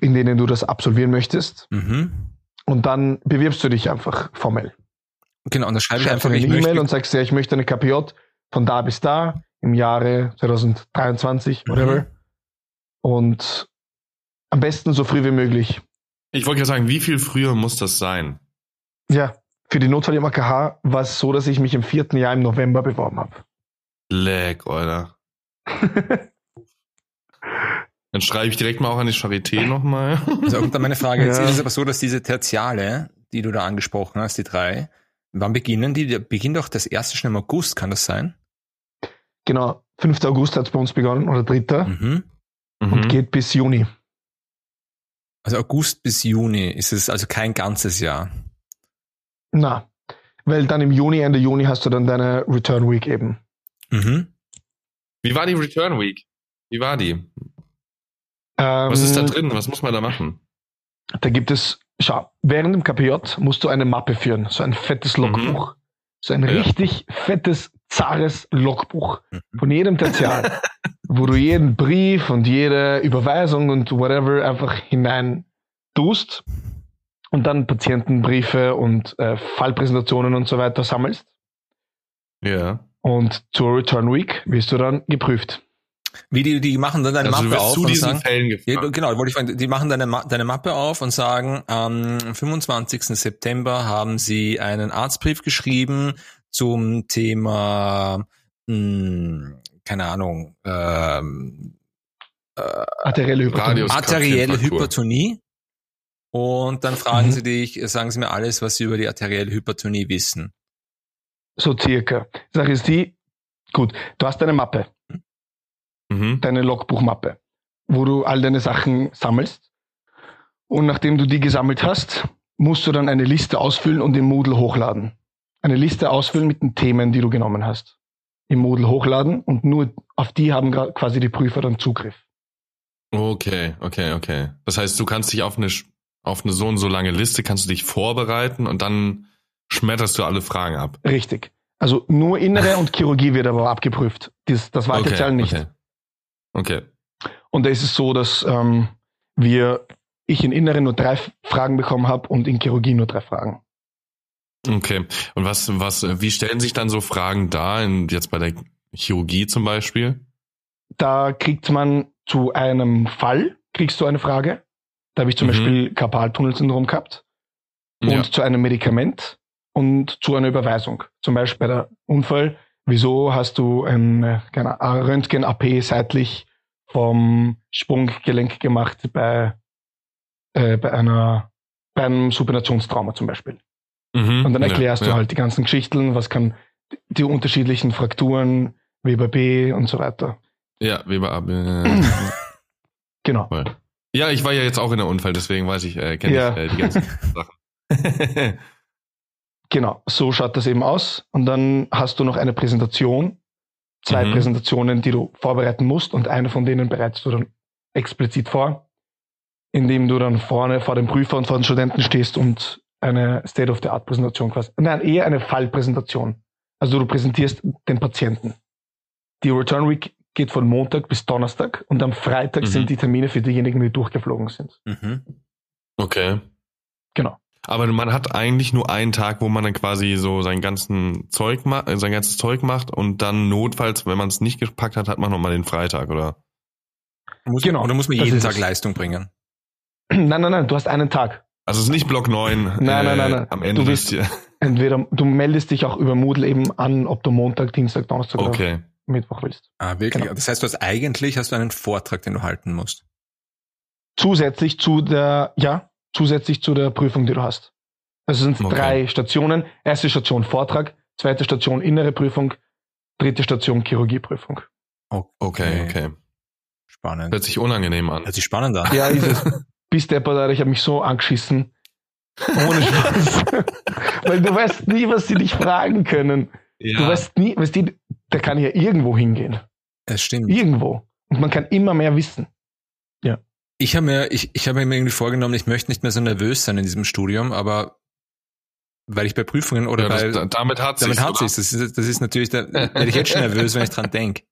Speaker 3: in denen du das absolvieren möchtest.
Speaker 1: Mhm.
Speaker 3: Und dann bewirbst du dich einfach formell.
Speaker 1: Genau, und da schreibe ich
Speaker 3: Schreibst
Speaker 1: einfach,
Speaker 3: eine
Speaker 1: ich
Speaker 3: E-Mail
Speaker 1: möchte,
Speaker 3: und sagst, ja, ich möchte eine KPJ von da bis da im Jahre 2023, whatever.
Speaker 1: Mhm.
Speaker 3: Und am besten so früh wie möglich.
Speaker 2: Ich wollte gerade sagen, wie viel früher muss das sein?
Speaker 3: Ja, für die Notfall im AKH war es so, dass ich mich im vierten Jahr im November beworben habe.
Speaker 2: Leck, Alter. Dann schreibe ich direkt mal auch an die Charité nochmal.
Speaker 1: Also, und dann meine Frage, jetzt
Speaker 3: Ja.
Speaker 1: ist es aber so, dass diese Tertiale, die du da angesprochen hast, die drei, wann beginnen die? Die beginnt doch das erste schon im August, kann das sein?
Speaker 3: Genau, 5. August hat es bei uns begonnen oder 3.
Speaker 1: Mhm.
Speaker 3: und
Speaker 2: Mhm.
Speaker 3: geht bis Juni.
Speaker 1: Also August bis Juni ist es also kein ganzes Jahr.
Speaker 3: Na, weil dann im Juni, Ende Juni hast du dann deine Return Week eben.
Speaker 1: Mhm.
Speaker 2: Wie war die Return Week? Wie war die?
Speaker 3: Ähm,
Speaker 2: Was ist da drin? Was muss man da machen?
Speaker 3: Da gibt es, schau, während dem KPJ musst du eine Mappe führen, so ein fettes Logbuch. So ein
Speaker 2: Ja.
Speaker 3: richtig fettes, zahres Logbuch
Speaker 1: Mhm.
Speaker 3: von jedem Tertial, wo du jeden Brief und jede Überweisung und whatever einfach hinein tust und dann Patientenbriefe und äh, Fallpräsentationen und so weiter sammelst.
Speaker 2: Ja.
Speaker 3: Und zur Return Week wirst du dann geprüft.
Speaker 1: Wie die, die machen dann deine
Speaker 2: Also
Speaker 1: Mappe auf
Speaker 2: zu
Speaker 1: und
Speaker 2: diesen
Speaker 1: sagen,
Speaker 2: Fällen
Speaker 1: ja, genau, wollte ich fragen, die machen deine, deine Mappe auf und sagen, am 25. September haben sie einen Arztbrief geschrieben zum Thema, mh, keine Ahnung, ähm,
Speaker 3: Arterielle Hypertonie.
Speaker 1: Arterielle. Hypertonie. Und dann fragen
Speaker 3: Mhm.
Speaker 1: sie dich, sagen sie mir alles, was sie über die arterielle Hypertonie wissen.
Speaker 3: So circa. Sache ist die, gut, du hast deine Mappe,
Speaker 2: Mhm.
Speaker 3: deine Logbuchmappe, wo du all deine Sachen sammelst. Und nachdem du die gesammelt hast, musst du dann eine Liste ausfüllen und im Moodle hochladen. Eine Liste ausfüllen mit den Themen, die du genommen hast. Im Moodle hochladen und nur auf die haben quasi die Prüfer dann Zugriff.
Speaker 2: Okay, okay, okay. Das heißt, du kannst dich auf eine, auf eine so und so lange Liste, kannst du dich vorbereiten und dann schmetterst du alle Fragen ab.
Speaker 3: Richtig. Also nur Innere und Chirurgie wird aber abgeprüft. Das, das war
Speaker 2: okay,
Speaker 3: Tertial nicht.
Speaker 2: Okay. okay.
Speaker 3: Und da ist es so, dass ähm, wir, ich in Innere nur drei Fragen bekommen habe und in Chirurgie nur drei Fragen.
Speaker 2: Okay. Und was, was, wie stellen sich dann so Fragen dar, in, jetzt bei der Chirurgie zum Beispiel?
Speaker 3: Da kriegt man zu einem Fall, kriegst du eine Frage. Da habe ich zum
Speaker 2: Mhm.
Speaker 3: Beispiel Karpaltunnelsyndrom gehabt. Und
Speaker 2: Ja.
Speaker 3: zu einem Medikament und zu einer Überweisung. Zum Beispiel bei der Unfall. Wieso hast du ein, äh, Röntgen-AP seitlich vom Sprunggelenk gemacht bei, äh, bei einer, bei einem Supinationstrauma zum Beispiel?
Speaker 2: Mhm.
Speaker 3: Und dann
Speaker 2: Ja,
Speaker 3: erklärst du
Speaker 2: ja.
Speaker 3: halt die ganzen Geschichten, was kann die unterschiedlichen Frakturen, Weber B und so weiter.
Speaker 2: Ja, Weber ab. Äh,
Speaker 3: Genau.
Speaker 2: voll. ja, ich war ja jetzt auch in der Unfall, deswegen weiß ich, äh, kenne
Speaker 3: Ja.
Speaker 2: ich äh, die ganzen Sachen.
Speaker 3: Genau, so schaut das eben aus. Und dann hast du noch eine Präsentation, zwei
Speaker 2: Mhm.
Speaker 3: Präsentationen, die du vorbereiten musst und eine von denen bereitest du dann explizit vor, indem du dann vorne vor dem Prüfer und vor den Studenten stehst und eine State-of-the-Art-Präsentation quasi, nein, eher eine Fallpräsentation. Also du präsentierst den Patienten. Die Return Week geht von Montag bis Donnerstag und am Freitag
Speaker 2: Mhm.
Speaker 3: sind die Termine für diejenigen, die durchgeflogen sind.
Speaker 1: Mhm.
Speaker 2: okay.
Speaker 3: Genau.
Speaker 2: Aber man hat eigentlich nur einen Tag, wo man dann quasi so sein ganzen Zeug macht, sein ganzes Zeug macht und dann notfalls, wenn man es nicht gepackt hat, hat man nochmal den Freitag, oder?
Speaker 1: Muss,
Speaker 3: Genau,
Speaker 1: Oder muss man jeden Tag
Speaker 3: es.
Speaker 1: Leistung bringen?
Speaker 3: Nein, nein, nein, du hast einen Tag.
Speaker 2: Also es ist nicht Block 9
Speaker 3: Nein, nein, nein, nein.
Speaker 2: am Ende
Speaker 3: Du bist- Entweder du meldest dich auch über Moodle eben an, ob du Montag, Dienstag, Donnerstag oder
Speaker 2: Okay.
Speaker 3: Mittwoch willst.
Speaker 1: Ah, wirklich?
Speaker 3: Genau.
Speaker 1: Das heißt, du hast eigentlich hast du einen Vortrag, den du halten musst.
Speaker 3: Zusätzlich zu der, ja, zusätzlich zu der Prüfung, die du hast. Also es sind
Speaker 2: Okay.
Speaker 3: drei Stationen. Erste Station Vortrag, zweite Station innere Prüfung, dritte Station Chirurgieprüfung.
Speaker 2: Okay, okay.
Speaker 1: Spannend.
Speaker 2: Hört sich unangenehm an.
Speaker 1: Hört sich spannend an.
Speaker 3: Ja, ist es. Bis deppert, Alter, ich habe mich so angeschissen. Ohne Spaß. Weil du weißt nie, was sie dich fragen können.
Speaker 2: Ja.
Speaker 3: Du weißt nie, weißt du, der kann ja irgendwo hingehen.
Speaker 1: Es stimmt.
Speaker 3: Irgendwo. Und man kann immer mehr wissen.
Speaker 1: Ich habe mir, ich, ich habe mir irgendwie vorgenommen, ich möchte nicht mehr so nervös sein in diesem Studium, aber weil ich bei Prüfungen oder
Speaker 2: ja, das, da- damit hat
Speaker 1: damit
Speaker 2: sich's,
Speaker 1: hat sich's. Das ist, das ist natürlich, da werde ich jetzt schon nervös, wenn ich dran denk.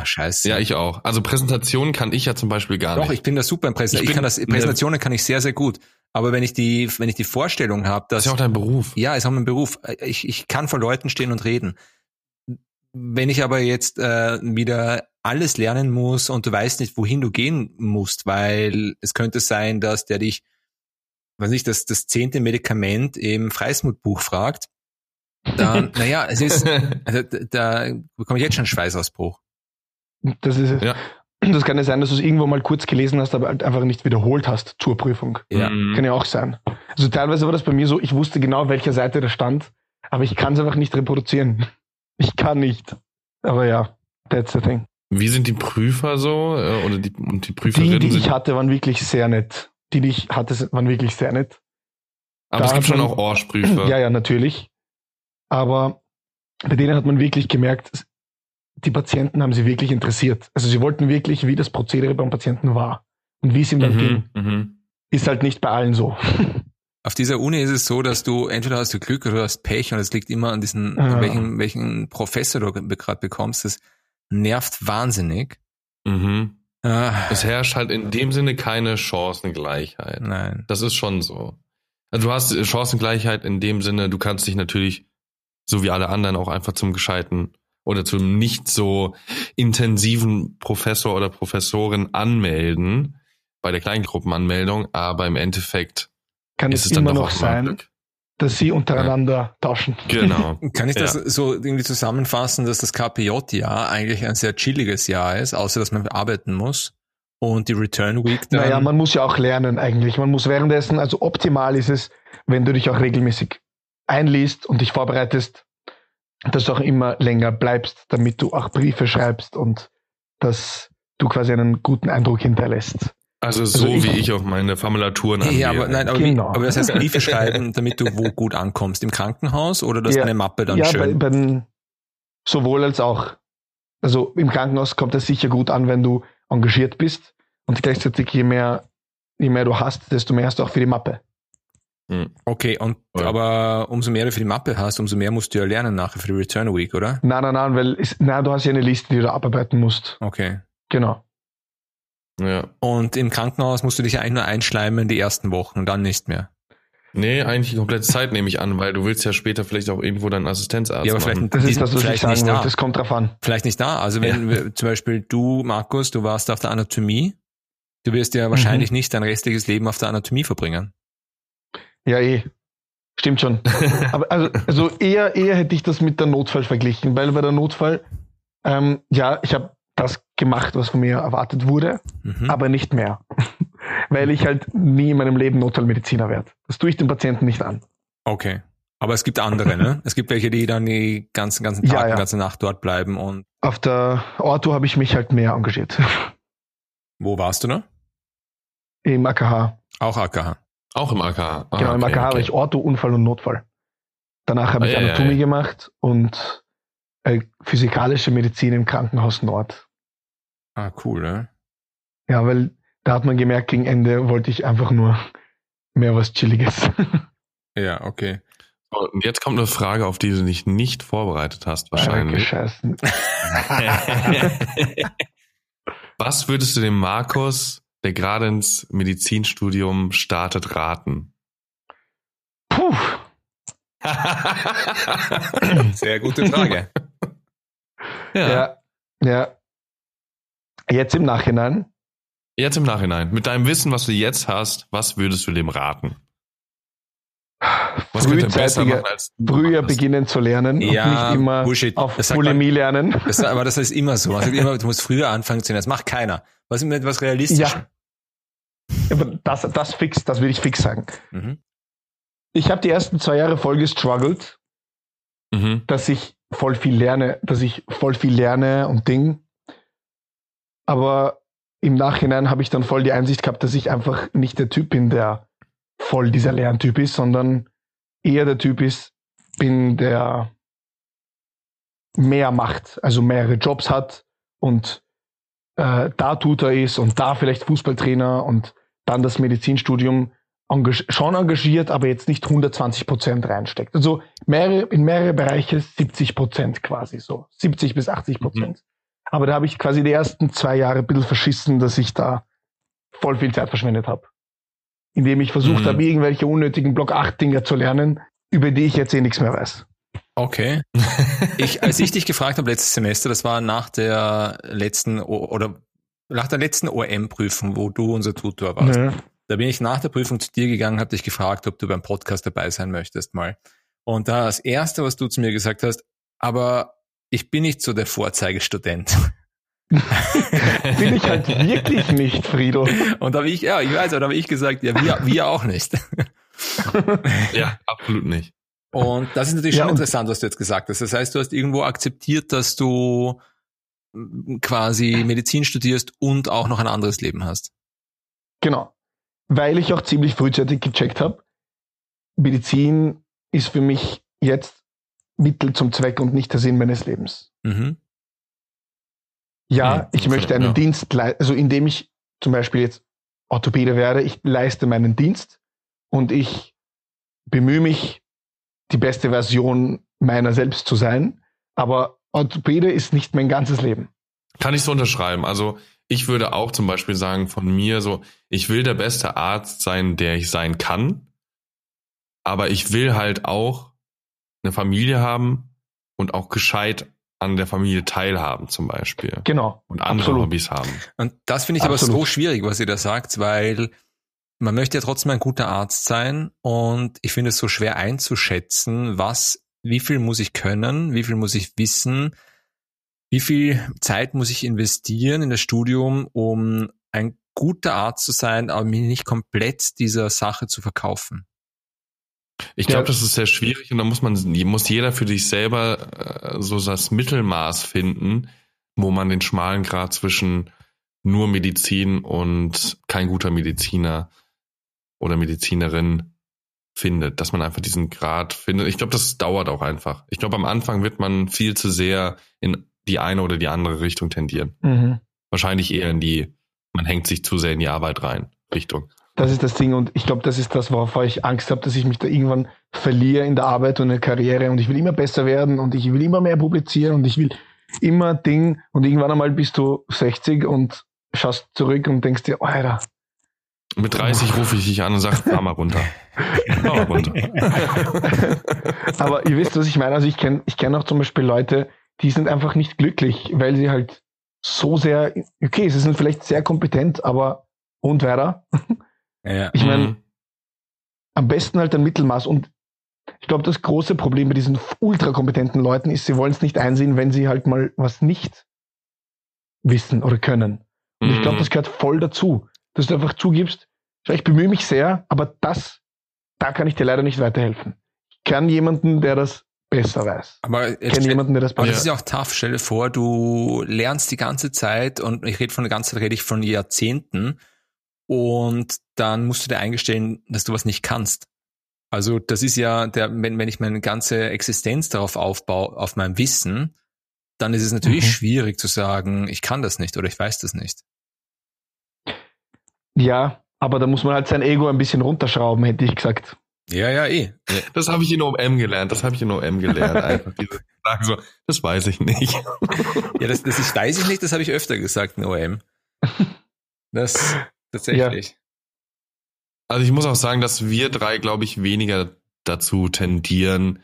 Speaker 1: Ah, scheiße.
Speaker 2: Ja, ich auch. Also Präsentationen kann ich ja zum Beispiel gar
Speaker 1: Doch,
Speaker 2: nicht.
Speaker 1: ich bin da super
Speaker 2: Ich
Speaker 1: Präsentationen. Ich,
Speaker 2: bin
Speaker 1: kann das, Präsentationen kann ich sehr, sehr gut. Aber wenn ich die, wenn ich die Vorstellung habe,
Speaker 2: das
Speaker 1: dass
Speaker 2: ist ja auch dein Beruf.
Speaker 1: Ja, ist auch mein Beruf. Ich, ich kann vor Leuten stehen und reden. Wenn ich aber jetzt äh, wieder alles lernen muss und du weißt nicht, wohin du gehen musst, weil es könnte sein, dass der dich, weiß nicht, das, das zehnte Medikament im Freismutbuch fragt dann, naja, es ist, also, da, da bekomme ich jetzt schon einen Schweißausbruch.
Speaker 3: Das ist es.
Speaker 2: Ja.
Speaker 3: Das kann ja sein, dass du es irgendwo mal kurz gelesen hast, aber halt einfach nicht wiederholt hast zur Prüfung.
Speaker 1: Ja.
Speaker 2: Mhm.
Speaker 3: Kann ja auch sein. Also teilweise war das bei mir so, ich wusste genau, welcher Seite da stand, aber ich kann es einfach nicht reproduzieren. Ich kann nicht. Aber ja, that's the thing.
Speaker 2: Wie sind die Prüfer so? äh, Oder die, und die
Speaker 3: Die,
Speaker 2: Prüferinnen?
Speaker 3: die
Speaker 2: sind,
Speaker 3: ich hatte, waren wirklich sehr nett. Die, die ich hatte, waren wirklich sehr nett.
Speaker 2: aber es
Speaker 3: da
Speaker 2: gibt schon auch Orschprüfer.
Speaker 3: Ja, ja, natürlich. Aber bei denen hat man wirklich gemerkt, die Patienten haben sie wirklich interessiert. Also sie wollten wirklich, wie das Prozedere beim Patienten war und wie es ihm dann ging.
Speaker 2: Mhm, mhm.
Speaker 3: Ist halt nicht bei allen so.
Speaker 1: Auf dieser Uni ist es so, dass du entweder hast du Glück oder du hast Pech und es liegt immer an diesen,
Speaker 3: Ja.
Speaker 1: welchen, welchen Professor du gerade bekommst. Das nervt wahnsinnig.
Speaker 2: Mhm.
Speaker 1: Ah,
Speaker 2: Es herrscht halt in dem Sinne keine Chancengleichheit.
Speaker 1: nein.
Speaker 2: Das ist schon so. Also du hast Chancengleichheit in dem Sinne, du kannst dich natürlich, so wie alle anderen, auch einfach zum gescheiten oder zum nicht so intensiven Professor oder Professorin anmelden bei der Kleingruppenanmeldung, aber im Endeffekt
Speaker 3: Kann
Speaker 2: ist
Speaker 3: es
Speaker 2: es dann
Speaker 3: immer
Speaker 2: doch
Speaker 3: noch sein, dass sie untereinander tauschen.
Speaker 2: Genau.
Speaker 1: Kann ich das
Speaker 2: Ja.
Speaker 1: so irgendwie zusammenfassen, dass das KPJ-Jahr eigentlich ein sehr chilliges Jahr ist, außer dass man arbeiten muss und die Return Week dann.
Speaker 3: Naja, man muss ja auch lernen eigentlich. Man muss währenddessen, also optimal ist es, wenn du dich auch regelmäßig einliest und dich vorbereitest, dass du auch immer länger bleibst, damit du auch Briefe schreibst und dass du quasi einen guten Eindruck hinterlässt.
Speaker 2: Also so
Speaker 3: Also ich-
Speaker 2: wie ich auf meine Formulaturen angehe.
Speaker 1: ja, aber nein, aber,
Speaker 3: Genau.
Speaker 1: wie, aber das heißt Briefe schreiben, damit du wo gut ankommst, im Krankenhaus oder dass
Speaker 3: Ja.
Speaker 1: deine Mappe dann
Speaker 3: ja, bei,
Speaker 1: schön.
Speaker 3: bei den, sowohl als auch. Also im Krankenhaus kommt es sicher gut an, wenn du engagiert bist und gleichzeitig je mehr, je mehr du hast, desto mehr hast du auch für die Mappe.
Speaker 1: Okay, und
Speaker 2: Ja.
Speaker 1: aber umso mehr du für die Mappe hast, umso mehr musst du ja lernen nachher für die Return Week, oder?
Speaker 3: Nein, nein, nein, weil es, nein, du hast ja eine Liste, die du abarbeiten musst.
Speaker 1: Okay.
Speaker 3: Genau.
Speaker 2: Ja.
Speaker 1: Und im Krankenhaus musst du dich eigentlich nur einschleimen die ersten Wochen und dann nicht mehr.
Speaker 2: Nee, eigentlich die komplette Zeit nehme ich an, weil du willst ja später vielleicht auch irgendwo deinen Assistenzarzt
Speaker 1: Ja, aber
Speaker 2: machen.
Speaker 1: vielleicht-
Speaker 3: Das
Speaker 1: Die
Speaker 3: ist das, was ich
Speaker 1: vielleicht
Speaker 3: sagen
Speaker 1: nicht
Speaker 3: wollte.
Speaker 1: da.
Speaker 3: Das kommt drauf an.
Speaker 1: Vielleicht nicht da. Also wenn wir, zum Beispiel du, Markus, du warst auf der Anatomie, du wirst ja wahrscheinlich nicht dein restliches Leben auf der Anatomie verbringen.
Speaker 3: Ja, eh. Stimmt schon. Aber also, also eher, eher hätte ich das mit der Notfall verglichen, weil bei der Notfall, ähm, ja, ich habe das gemacht, was von mir erwartet wurde,
Speaker 1: Mhm.
Speaker 3: aber nicht mehr. weil ich halt nie in meinem Leben Notfallmediziner werde. Das tue ich dem Patienten nicht an.
Speaker 1: Okay. Aber es gibt andere, ne? Es gibt welche, die dann die ganzen, ganzen Tag
Speaker 3: Ja, ja.
Speaker 1: ganze Nacht dort bleiben und
Speaker 3: Auf der Orto habe ich mich halt mehr engagiert.
Speaker 1: wo warst du da?
Speaker 3: Im AKH.
Speaker 1: Auch AKH.
Speaker 2: Auch im AKH. Ah,
Speaker 3: genau, im
Speaker 2: okay,
Speaker 3: AKH war
Speaker 2: okay.
Speaker 3: ich Orto, Unfall und Notfall. Danach habe
Speaker 2: Ah,
Speaker 3: ich
Speaker 2: ja, ja,
Speaker 3: Anatomie
Speaker 2: ja.
Speaker 3: gemacht und äh, physikalische Medizin im Krankenhaus Nord.
Speaker 1: Ah, cool, ne?
Speaker 3: Ja, weil da hat man gemerkt, gegen Ende wollte ich einfach nur mehr was Chilliges.
Speaker 1: Ja, okay.
Speaker 2: Und jetzt kommt eine Frage, auf die du dich nicht vorbereitet hast, wahrscheinlich. Was würdest du dem Markus, der gerade ins Medizinstudium startet, raten?
Speaker 3: Puh.
Speaker 1: Sehr gute Frage.
Speaker 3: Ja. ja. Jetzt im Nachhinein.
Speaker 2: Jetzt im Nachhinein, mit deinem Wissen, was du jetzt hast, was würdest du dem raten? Was könnte er besser
Speaker 3: Frühzeitiger,
Speaker 2: machen als du
Speaker 3: früher beginnen zu lernen
Speaker 1: Ja,
Speaker 3: und nicht immer
Speaker 1: Bullshit.
Speaker 3: auf
Speaker 1: Das
Speaker 3: Bulimie lernen.
Speaker 1: Das, aber das ist immer so. Man sagt immer, du musst früher anfangen zu lernen. Das macht keiner. Was ist mit etwas Realistischem?
Speaker 3: Aber das, das fix, das will ich fix sagen.
Speaker 1: Mhm.
Speaker 3: Ich habe die ersten zwei Jahre voll gestruggelt,
Speaker 2: Mhm.
Speaker 3: dass ich voll viel lerne, dass ich voll viel lerne und Ding. Aber im Nachhinein habe ich dann voll die Einsicht gehabt, dass ich einfach nicht der Typ bin, der voll dieser Lerntyp ist, sondern eher der Typ ist, bin, der mehr macht, also mehrere Jobs hat und äh, da Tutor ist und da vielleicht Fußballtrainer und dann das Medizinstudium engag schon engagiert, aber jetzt nicht 120 Prozent reinsteckt. Also mehrere, in mehrere Bereiche 70 Prozent quasi so. 70 bis 80 Prozent. Aber da habe ich quasi die ersten zwei Jahre ein bisschen verschissen, dass ich da voll viel Zeit verschwendet habe. Indem ich versucht
Speaker 2: Mhm.
Speaker 3: habe, irgendwelche unnötigen Block 8 Dinger zu lernen, über die ich jetzt eh nichts mehr weiß.
Speaker 1: Okay. Ich, als ich dich gefragt habe letztes Semester, das war nach der letzten O- oder nach der letzten OM-Prüfung, wo du unser Tutor warst.
Speaker 3: Mhm.
Speaker 1: Da bin ich nach der Prüfung zu dir gegangen, habe dich gefragt, ob du beim Podcast dabei sein möchtest mal. Und da das Erste, was du zu mir gesagt hast, aber ich bin nicht so der Vorzeigestudent.
Speaker 3: Bin ich halt wirklich nicht, Frido.
Speaker 1: Und da habe ich, ja, ich weiß, aber da habe ich gesagt, ja, wir, wir auch nicht.
Speaker 2: ja, absolut nicht.
Speaker 1: Und das ist natürlich ja, schon interessant, was du jetzt gesagt hast. Das heißt, du hast irgendwo akzeptiert, dass du quasi Medizin studierst und auch noch ein anderes Leben hast.
Speaker 3: Genau. Weil ich auch ziemlich frühzeitig gecheckt habe, Medizin ist für mich jetzt Mittel zum Zweck und nicht der Sinn meines Lebens. Mhm. Ja, ja ich möchte einen ja. Dienst, also indem ich zum Beispiel jetzt Orthopäde werde, ich leiste meinen Dienst und ich bemühe mich, die beste Version meiner selbst zu sein, aber Orthopäde ist nicht mein ganzes Leben.
Speaker 2: Kann ich so unterschreiben. Also ich würde auch zum Beispiel sagen von mir so, ich will der beste Arzt sein, der ich sein kann, aber ich will halt auch eine Familie haben und auch gescheit an der Familie teilhaben zum Beispiel.
Speaker 3: Genau.
Speaker 2: Und andere absolut. Hobbys haben.
Speaker 1: Und das finde ich absolut. aber so schwierig, was ihr da sagt, weil man möchte ja trotzdem ein guter Arzt sein und ich finde es so schwer einzuschätzen, was, wie viel muss ich können, wie viel muss ich wissen, wie viel Zeit muss ich investieren in das Studium, um ein guter Arzt zu sein, aber mich nicht komplett dieser Sache zu verkaufen.
Speaker 2: Ich glaube, ja. das ist sehr schwierig und da muss man, muss jeder für sich selber äh, so das Mittelmaß finden, wo man den schmalen Grad zwischen nur Medizin und kein guter Mediziner oder Medizinerin findet, dass man einfach diesen Grad findet. Ich glaube, das dauert auch einfach. Ich glaube, am Anfang wird man viel zu sehr in die eine oder die andere Richtung tendieren. Mhm. Wahrscheinlich eher in die, man hängt sich zu sehr in die Arbeit rein, Richtung.
Speaker 3: Das ist das Ding und ich glaube, das ist das, wovor ich Angst habe, dass ich mich da irgendwann verliere in der Arbeit und in der Karriere und ich will immer besser werden und ich will immer mehr publizieren und ich will immer Ding und irgendwann einmal bist du 60 und schaust zurück und denkst dir, oh, Alter.
Speaker 2: Mit 30 rufe ich dich an und sage, fahr mal runter. mal runter.
Speaker 3: Aber ihr wisst, was ich meine. Also ich kenne ich kenn auch zum Beispiel Leute, die sind einfach nicht glücklich, weil sie halt so sehr, okay, sie sind vielleicht sehr kompetent, aber und weiter. Ja. Ich meine, mhm. am besten halt ein Mittelmaß. Und ich glaube, das große Problem bei diesen ultrakompetenten Leuten ist, sie wollen es nicht einsehen, wenn sie halt mal was nicht wissen oder können. Und mhm. ich glaube, das gehört voll dazu, dass du einfach zugibst, ich bemühe mich sehr, aber das, da kann ich dir leider nicht weiterhelfen. Ich kann jemanden, der das besser weiß.
Speaker 1: Aber
Speaker 3: kenne jemanden, der das
Speaker 1: besser Aber das ist ja auch tough. Stell dir vor, du lernst die ganze Zeit und ich rede von der ganzen Zeit, rede ich von Jahrzehnten und dann musst du dir eingestehen, dass du was nicht kannst. Also das ist ja der, wenn, wenn ich meine ganze Existenz darauf aufbaue, auf meinem Wissen, dann ist es natürlich mhm. schwierig zu sagen, ich kann das nicht oder ich weiß das nicht.
Speaker 3: Ja, aber da muss man halt sein Ego ein bisschen runterschrauben, hätte ich gesagt.
Speaker 1: Ja, ja, eh.
Speaker 2: Das habe ich in OM gelernt. Das habe ich in OM gelernt. Einfach diese so, das weiß ich nicht.
Speaker 1: Ja, das, das ist, weiß ich nicht, das habe ich öfter gesagt in OM. Das, Tatsächlich. Ja.
Speaker 2: Also ich muss auch sagen, dass wir drei, glaube ich, weniger dazu tendieren,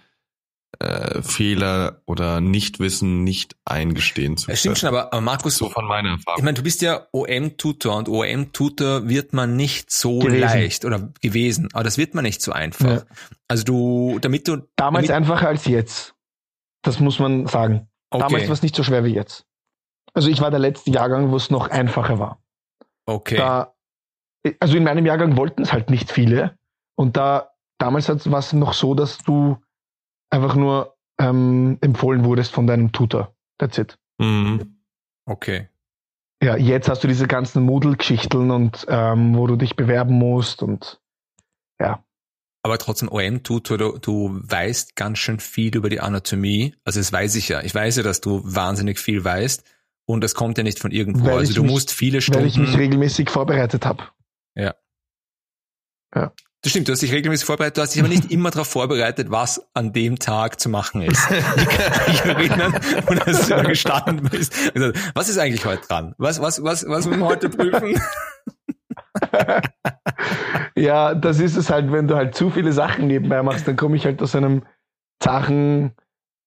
Speaker 2: äh, Fehler oder Nichtwissen nicht eingestehen zu können.
Speaker 1: Es stimmt schon, aber, aber Markus,
Speaker 2: so von meiner Erfahrung.
Speaker 1: Ich meine, du bist ja OM-Tutor und OM-Tutor wird man nicht so gewesen. leicht oder gewesen, aber das wird man nicht so einfach. Ja. Also du, damit du
Speaker 3: damals
Speaker 1: damit,
Speaker 3: einfacher als jetzt. Das muss man sagen. Okay. Damals war es nicht so schwer wie jetzt. Also ich war der letzte Jahrgang, wo es noch einfacher war.
Speaker 1: Okay.
Speaker 3: Da also in meinem Jahrgang wollten es halt nicht viele. Und da damals war es noch so, dass du einfach nur ähm, empfohlen wurdest von deinem Tutor. That's it.
Speaker 1: Mhm. Okay.
Speaker 3: Ja, jetzt hast du diese ganzen Moodle-Geschichten und ähm, wo du dich bewerben musst und ja.
Speaker 1: Aber trotzdem OM-Tutor, du, du weißt ganz schön viel über die Anatomie. Also das weiß ich ja. Ich weiß ja, dass du wahnsinnig viel weißt und es kommt ja nicht von irgendwo. Weil also du musst viele Stunden. Weil
Speaker 3: ich mich regelmäßig vorbereitet habe.
Speaker 1: Ja.
Speaker 3: Ja.
Speaker 1: Das stimmt, du hast dich regelmäßig vorbereitet, du hast dich aber nicht immer darauf vorbereitet, was an dem Tag zu machen ist. Ich kann mich erinnern, und als du gestanden bist. Also, was ist eigentlich heute dran? Was, was, was, was müssen wir heute prüfen?
Speaker 3: ja, das ist es halt, wenn du halt zu viele Sachen nebenbei machst, dann komme ich halt aus einem Sachen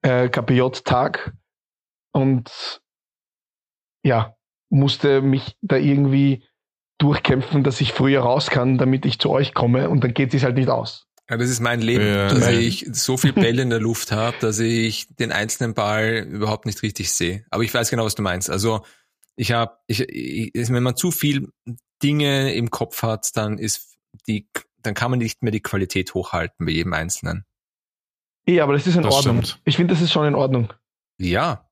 Speaker 3: äh, KPJ-Tag und ja, musste mich da irgendwie durchkämpfen, dass ich früher raus kann, damit ich zu euch komme und dann geht es halt nicht aus.
Speaker 1: Ja, das ist mein Leben,
Speaker 2: Ja.
Speaker 1: dass ich so viel Bälle in der Luft habe, dass ich den einzelnen Ball überhaupt nicht richtig sehe. Aber ich weiß genau, was du meinst. Also ich habe, ich, ich, wenn man zu viel Dinge im Kopf hat, dann ist die, dann kann man nicht mehr die Qualität hochhalten bei jedem Einzelnen.
Speaker 3: Eh, aber das ist in
Speaker 2: Das
Speaker 3: Ordnung.
Speaker 2: stimmt.
Speaker 3: Ich finde, das ist schon in Ordnung.
Speaker 1: Ja.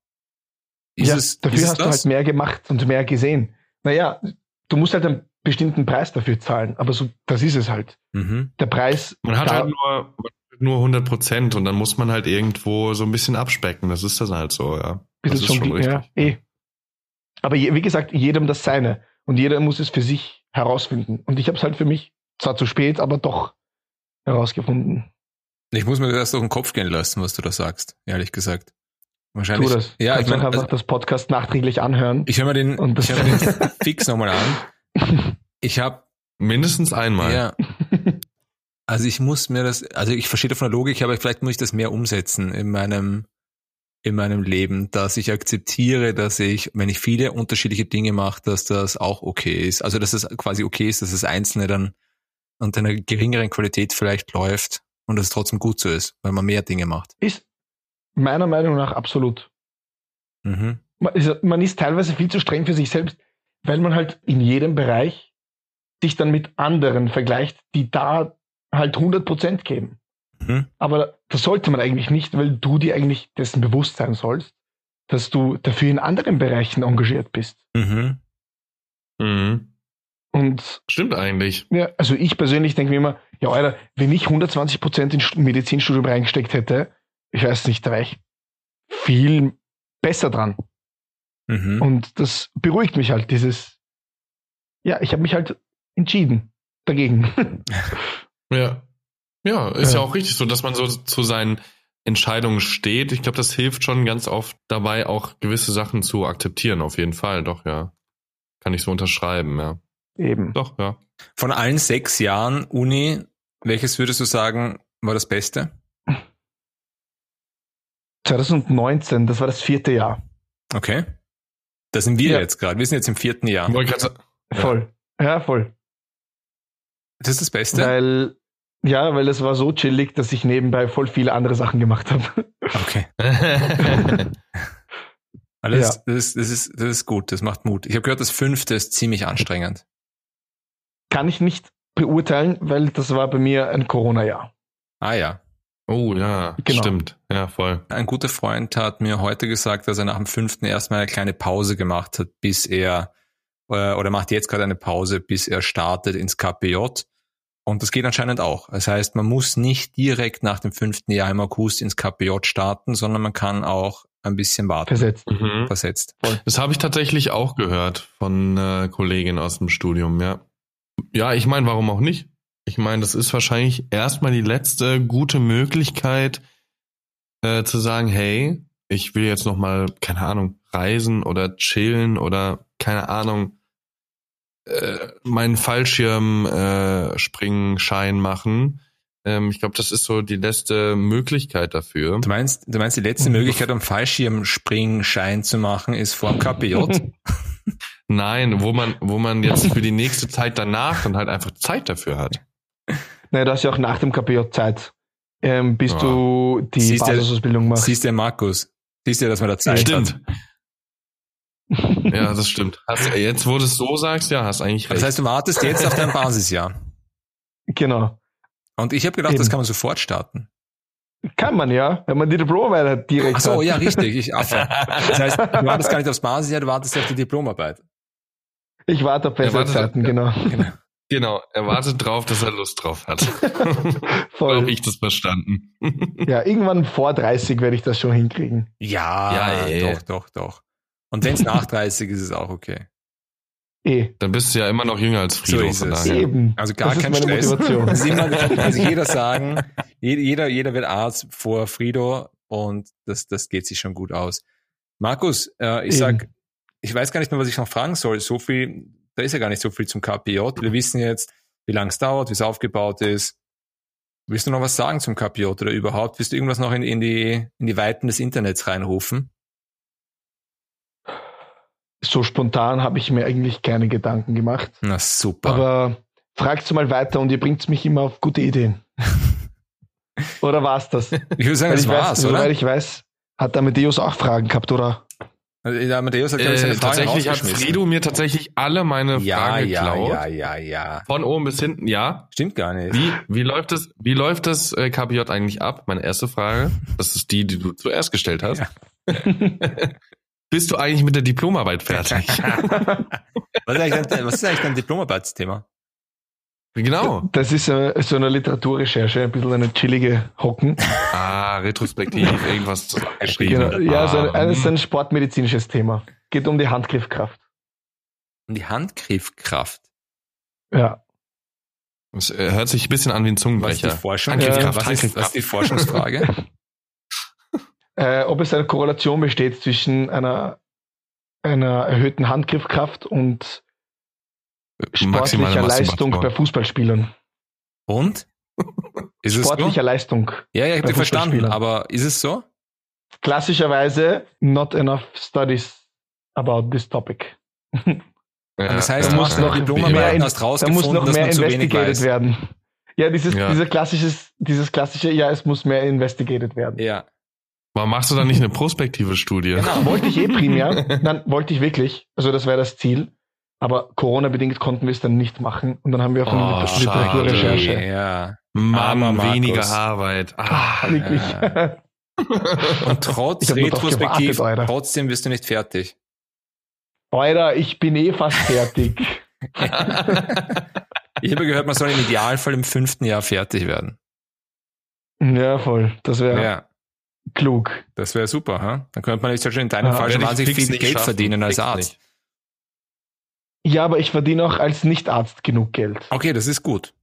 Speaker 1: Ist
Speaker 3: ja,
Speaker 1: es,
Speaker 3: dafür hast du
Speaker 1: das?
Speaker 3: halt mehr gemacht und mehr gesehen. Naja, du musst halt einen bestimmten Preis dafür zahlen, aber so, das ist es halt.
Speaker 1: Mhm.
Speaker 3: Der Preis.
Speaker 2: Man hat
Speaker 3: da-
Speaker 2: halt nur, man hat nur 100 Prozent und dann muss man halt irgendwo so ein bisschen abspecken. Das ist das halt so, ja. Das ist
Speaker 3: schon,
Speaker 2: schon
Speaker 3: die- ja,
Speaker 2: richtig.
Speaker 3: eh. Aber je, wie gesagt, jedem das seine. Und jeder muss es für sich herausfinden. Und ich habe es halt für mich, zwar zu spät, aber doch herausgefunden.
Speaker 1: Ich muss mir das durch den Kopf gehen lassen, was du da sagst, ehrlich gesagt. Wahrscheinlich.
Speaker 3: Tu das.
Speaker 1: Ja, ich
Speaker 3: Kannst auch
Speaker 1: meine,
Speaker 3: einfach
Speaker 1: also,
Speaker 3: das Podcast nachträglich anhören.
Speaker 1: ich höre mir den,
Speaker 3: Und
Speaker 1: ich hör mir den Fix nochmal an. Ich habe
Speaker 2: Mindestens einmal.
Speaker 1: Ja. Also ich muss mir das, also ich verstehe davon der Logik, aber vielleicht muss ich das mehr umsetzen in meinem, in meinem Leben, dass ich akzeptiere, dass ich, wenn ich viele unterschiedliche Dinge mache, dass das auch okay ist. Also dass es quasi okay ist, dass das Einzelne dann unter einer geringeren Qualität vielleicht läuft und dass es trotzdem gut so ist, weil man mehr Dinge macht.
Speaker 3: Ist meiner Meinung nach absolut.
Speaker 1: Mhm.
Speaker 3: Man ist, man ist teilweise viel zu streng für sich selbst, weil man halt in jedem Bereich sich dann mit anderen vergleicht, die da halt 100% geben.
Speaker 1: Mhm.
Speaker 3: Aber das sollte man eigentlich nicht, weil du dir eigentlich dessen bewusst sein sollst, dass du dafür in anderen Bereichen engagiert bist.
Speaker 1: Mhm.
Speaker 2: Mhm.
Speaker 3: Und
Speaker 2: Stimmt eigentlich.
Speaker 3: ja, also ich persönlich denke mir immer, ja, Alter, wenn ich 120% ins Stu- Medizinstudium reingesteckt hätte, ich weiß nicht, da wäre ich viel besser dran.
Speaker 1: Mhm.
Speaker 3: Und das beruhigt mich halt, dieses, ja, ich habe mich halt entschieden dagegen.
Speaker 2: Ja. Ja, ist ja.
Speaker 3: Ja.
Speaker 2: auch richtig so, dass man so zu seinen Entscheidungen steht. Ich glaube, das hilft schon ganz oft dabei, auch gewisse Sachen zu akzeptieren, auf jeden Fall. Doch, ja. Kann ich so unterschreiben, ja.
Speaker 3: Eben.
Speaker 2: Doch, ja.
Speaker 1: Von allen sechs Jahren Uni, welches würdest du sagen, war das Beste?
Speaker 3: 2019, das war das vierte Jahr.
Speaker 1: Okay. Da sind wir
Speaker 3: Ja.
Speaker 1: jetzt gerade. Wir sind jetzt im vierten Jahr.
Speaker 2: Sa- Ja.
Speaker 3: Voll. Ja, voll.
Speaker 1: Das ist das Beste?
Speaker 3: Weil, ja, weil es war so chillig, dass ich nebenbei voll viele andere Sachen gemacht habe.
Speaker 1: Okay. Alles, das, ist, das, ist, das ist gut, das macht Mut. Ich habe gehört, das fünfte ist ziemlich anstrengend.
Speaker 3: Kann ich nicht beurteilen, weil das war bei mir ein Corona-Jahr.
Speaker 1: Ah ja.
Speaker 2: Oh, ja,
Speaker 3: Genau.
Speaker 2: stimmt. Ja, voll.
Speaker 1: Ein guter Freund hat mir heute gesagt, dass er nach dem fünften erstmal eine kleine Pause gemacht hat, bis er, äh, oder macht jetzt gerade eine Pause, bis er startet ins KPJ. Und das geht anscheinend auch. Das heißt, man muss nicht direkt nach dem fünften Jahr im August ins KPJ starten, sondern man kann auch ein bisschen warten.
Speaker 3: Versetzt.
Speaker 2: Mhm.
Speaker 1: Versetzt.
Speaker 2: Das habe ich tatsächlich auch gehört von äh, Kollegin aus dem Studium, ja. Ja, ich meine, warum auch nicht? Ich meine, das ist wahrscheinlich erstmal die letzte gute Möglichkeit äh, zu sagen, hey, ich will jetzt noch mal, keine Ahnung, reisen oder chillen oder keine Ahnung, äh, meinen Fallschirm äh, Springschein machen. Ähm, ich glaube, das ist so die letzte Möglichkeit dafür.
Speaker 1: Du meinst, du meinst, die letzte
Speaker 3: Mhm.
Speaker 1: Möglichkeit, um Fallschirmspringschein zu machen, ist vor dem KPJ?
Speaker 2: Nein, wo man, wo man jetzt für die nächste Zeit danach dann halt einfach Zeit dafür hat.
Speaker 3: Naja, du hast ja auch nach dem KPJ Zeit, ähm, bis
Speaker 2: Ja.
Speaker 3: du die
Speaker 1: Siehst du-
Speaker 3: Basisausbildung machst.
Speaker 1: Siehst du, Markus? Siehst du, dass man da Zeit
Speaker 2: stimmt.
Speaker 1: hat?
Speaker 2: Ja, das stimmt. Hast, jetzt, wo du es so sagst, ja, hast eigentlich recht.
Speaker 1: Das heißt, du wartest jetzt auf dein Basisjahr.
Speaker 3: Genau.
Speaker 1: Und ich habe gedacht, das
Speaker 3: Eben.
Speaker 1: kann man sofort starten.
Speaker 3: Kann man ja, wenn man die Diplomarbeit hat direkt
Speaker 1: Ach so,
Speaker 3: hat.
Speaker 1: ja, richtig. Ich Affe. Das heißt, du wartest gar nicht aufs Basisjahr, du wartest auf die Diplomarbeit.
Speaker 3: Ich warte auf bessere
Speaker 2: Ja, warte,
Speaker 3: Zeiten, genau.
Speaker 2: Genau, er wartet drauf, dass er Lust drauf hat. so
Speaker 3: Voll.
Speaker 2: habe ich das verstanden.
Speaker 3: Ja, irgendwann vor 30 werde ich das schon hinkriegen.
Speaker 1: Ja,
Speaker 2: Ja, ey.
Speaker 1: doch, doch, doch. Und wenn es nach 30 ist, ist es auch okay.
Speaker 3: Eh.
Speaker 2: Dann bist du ja immer noch jünger als Frido,
Speaker 1: So ist
Speaker 2: von
Speaker 1: es.
Speaker 2: daher.
Speaker 3: Eben.
Speaker 1: Also gar
Speaker 3: das
Speaker 1: kein
Speaker 3: ist meine
Speaker 1: Stress.
Speaker 3: Motivation.
Speaker 1: Immer, also jeder sagen, jeder, jeder, jeder wird Arzt vor Frido und das, das geht sich schon gut aus. Markus, äh, ich
Speaker 3: Eben.
Speaker 1: sag, ich weiß gar nicht mehr, was ich noch fragen soll. So viel, da ist ja gar nicht so viel zum KPJ. Wir wissen jetzt, wie lange es dauert, wie es aufgebaut ist. Willst du noch was sagen zum KPJ oder überhaupt? Willst du irgendwas noch in, in, die, in die Weiten des Internets reinrufen?
Speaker 3: So spontan habe ich mir eigentlich keine Gedanken gemacht.
Speaker 1: Na super.
Speaker 3: Aber fragt mal weiter und ihr bringt mich immer auf gute Ideen. Oder war's das?
Speaker 1: Ich würde sagen,
Speaker 3: Weil
Speaker 1: das war's,
Speaker 3: weiß,
Speaker 1: oder?
Speaker 3: Soweit ich weiß, hat Amadeus auch Fragen gehabt, oder?
Speaker 1: Der Amadeus hat, seine
Speaker 2: Äh,
Speaker 1: Fragen
Speaker 2: tatsächlich hat. Fredo mir tatsächlich alle meine
Speaker 1: ja,
Speaker 2: Fragen
Speaker 1: ja,
Speaker 2: geklaut.
Speaker 1: ja, ja, ja.
Speaker 2: Von oben bis hinten, ja.
Speaker 1: Stimmt gar nicht.
Speaker 2: Wie, wie läuft das, wie läuft das äh, KPJ eigentlich ab? Meine erste Frage. Das ist die, die du zuerst gestellt hast. Bist du eigentlich mit der Diplomarbeit fertig?
Speaker 1: Was ist eigentlich dein, was ist eigentlich dein Diplomarbeitsthema?
Speaker 2: Genau.
Speaker 3: Das ist äh, so eine Literaturrecherche, ein bisschen eine chillige Hocken.
Speaker 2: Ah, retrospektiv, irgendwas zusammengeschrieben.
Speaker 3: Genau. Ja, so ein,
Speaker 2: Ah,
Speaker 3: das ist ein sportmedizinisches Thema. Geht um die Handgriffkraft.
Speaker 1: Um die Handgriffkraft.
Speaker 3: Ja.
Speaker 2: Es äh, hört sich ein bisschen an wie ein
Speaker 1: Was ist die
Speaker 2: Zungenbrecher.
Speaker 1: Forschung?
Speaker 2: Handgriffkraft,
Speaker 1: was, ist, was ist die Forschungsfrage?
Speaker 3: Äh, ob es eine Korrelation besteht zwischen einer, einer erhöhten Handgriffkraft und sportlicher Leistung bei. Fußballspielern.
Speaker 1: Und? Ist es so?
Speaker 3: Sportlicher Leistung.
Speaker 1: Ja, ja, ich
Speaker 3: bei
Speaker 1: habe verstanden,
Speaker 3: Fußballspielern.
Speaker 1: aber ist es so?
Speaker 3: Klassischerweise not enough studies about this topic.
Speaker 2: Ja,
Speaker 1: das heißt,
Speaker 3: da
Speaker 1: du hast
Speaker 3: noch mehr in-
Speaker 1: hast
Speaker 3: Da muss noch mehr investigated werden. Ja, dieses,
Speaker 2: Ja.
Speaker 3: Dieser klassisches, dieses klassische, ja, es muss mehr investigated werden.
Speaker 1: Ja.
Speaker 2: Warum machst du da nicht eine prospektive Studie?
Speaker 3: Genau, wollte ich eh primär. Nein, wollte ich wirklich. Also das wäre das Ziel. Aber Corona-bedingt konnten wir es dann nicht machen. Und dann haben wir auf
Speaker 2: Oh.
Speaker 3: Literaturrecherche.
Speaker 1: Ja.
Speaker 2: Mann,
Speaker 1: Markus.
Speaker 2: weniger Arbeit. Ah.
Speaker 3: Ah, wirklich.
Speaker 1: Und trotz Retrospektiv,
Speaker 3: gewartet,
Speaker 1: trotzdem wirst du nicht fertig.
Speaker 3: Alter, ich bin eh fast fertig.
Speaker 1: Ich habe gehört, man soll im Idealfall im fünften Jahr fertig werden.
Speaker 3: ja, voll. Das wäre
Speaker 1: Ja,
Speaker 3: klug.
Speaker 1: das wäre super. Ha? Dann könnte man jetzt schon in deinem
Speaker 3: Ja,
Speaker 1: Fall schon wahnsinnig viel Geld
Speaker 2: schaffen.
Speaker 1: verdienen als Arzt.
Speaker 2: nicht.
Speaker 3: Ja, aber ich verdiene auch als Nichtarzt genug Geld.
Speaker 1: Okay, das ist gut.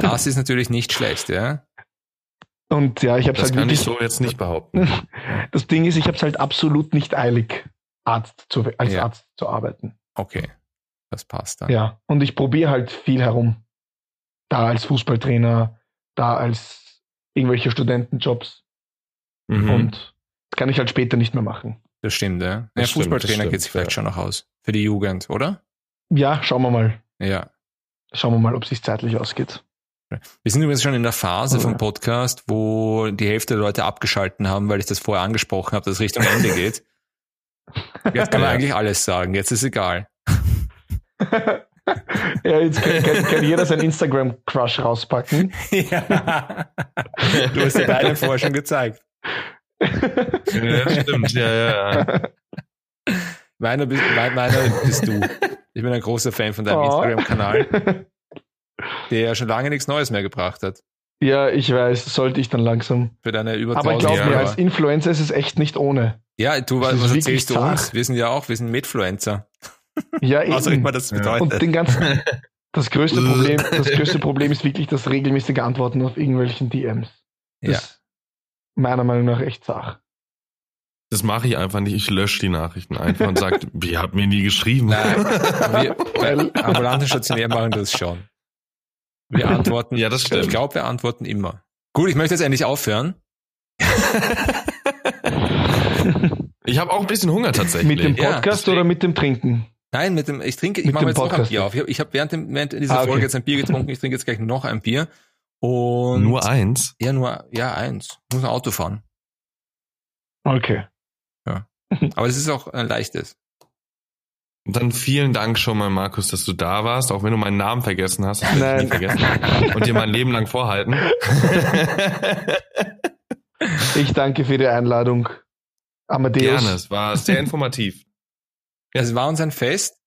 Speaker 1: Das ist natürlich nicht schlecht, ja.
Speaker 3: Und ja, ich habe
Speaker 2: Das
Speaker 3: halt
Speaker 2: kann ich so jetzt nicht behaupten.
Speaker 3: Das Ding ist, ich habe es halt absolut nicht eilig, Arzt zu, als
Speaker 1: Ja.
Speaker 3: Arzt zu arbeiten.
Speaker 1: Okay, das passt dann.
Speaker 3: Ja, und ich probiere halt viel herum. Da als Fußballtrainer, da als irgendwelche Studentenjobs.
Speaker 2: Mhm.
Speaker 3: Und das kann ich halt später nicht mehr machen.
Speaker 1: Das stimmt, ja. ja Fußballtrainer geht sich vielleicht
Speaker 2: ja.
Speaker 1: schon noch aus. Für die Jugend, oder?
Speaker 3: Ja, schauen wir mal.
Speaker 1: Ja.
Speaker 3: Schauen wir mal, ob es sich zeitlich ausgeht.
Speaker 1: Wir sind übrigens schon in der Phase
Speaker 3: Ja.
Speaker 1: vom Podcast, wo die Hälfte der Leute abgeschalten haben, weil ich das vorher angesprochen habe, dass es Richtung Ende geht. Jetzt kann man eigentlich alles sagen. Jetzt ist egal.
Speaker 3: ja, jetzt kann, kann, kann jeder seinen Instagram-Crush rauspacken.
Speaker 1: ja. Du hast ja deinen vorher schon gezeigt.
Speaker 2: Ja, stimmt, ja, ja. ja.
Speaker 1: Meiner bist, mein, meiner bist du. Ich bin ein großer Fan von deinem
Speaker 3: Oh.
Speaker 1: Instagram-Kanal, der ja schon lange nichts Neues mehr gebracht hat.
Speaker 3: ja, ich weiß, sollte ich dann langsam.
Speaker 1: Für deine über
Speaker 3: Aber
Speaker 1: 1000
Speaker 3: glaub mir, als Influencer ist es echt nicht ohne.
Speaker 1: Ja, du,
Speaker 3: Das
Speaker 1: was, erzählst du uns? Wir sind ja auch, wir sind Medfluencer.
Speaker 3: Ja,
Speaker 1: Was auch immer
Speaker 3: eben.
Speaker 1: das bedeutet.
Speaker 3: Und den ganzen, das größte Problem, das größte Problem ist wirklich das regelmäßige Antworten auf irgendwelchen DMs. Das
Speaker 1: Ja.
Speaker 3: ist meiner Meinung nach echt zach.
Speaker 2: Das mache ich einfach nicht. Ich lösche die Nachrichten einfach und sage, ihr habt mir nie geschrieben.
Speaker 1: Nein, wir, bei ambulanten Stationär machen das schon. Wir antworten.
Speaker 2: Ja, das
Speaker 1: Ich
Speaker 2: stimmt.
Speaker 1: glaube, wir antworten immer. Gut, ich möchte jetzt endlich aufhören.
Speaker 2: Ich habe auch ein bisschen Hunger tatsächlich.
Speaker 3: mit dem
Speaker 1: Ja,
Speaker 3: Podcast
Speaker 2: deswegen-
Speaker 3: oder mit dem Trinken?
Speaker 1: Nein, mit dem, ich trinke, ich mache jetzt noch ein
Speaker 3: Podcast
Speaker 1: Bier auf. Ich habe ich hab während, dem, während dieser
Speaker 3: Ah, okay.
Speaker 1: Folge jetzt ein Bier getrunken. Ich trinke jetzt gleich noch ein Bier. Und
Speaker 2: Nur eins.
Speaker 1: ja, nur, ja, eins. Ich muss ein Auto fahren.
Speaker 3: Okay.
Speaker 1: Aber es ist auch ein leichtes.
Speaker 2: Und dann vielen Dank schon mal, Markus, dass du da warst, auch wenn du meinen Namen vergessen hast. Das werde ich
Speaker 3: Nein.
Speaker 2: nie vergessen. Und dir mein Leben lang vorhalten.
Speaker 3: Ich danke für die Einladung. Amadeus.
Speaker 2: Gerne, es war sehr informativ.
Speaker 1: Ja, es war uns ein Fest.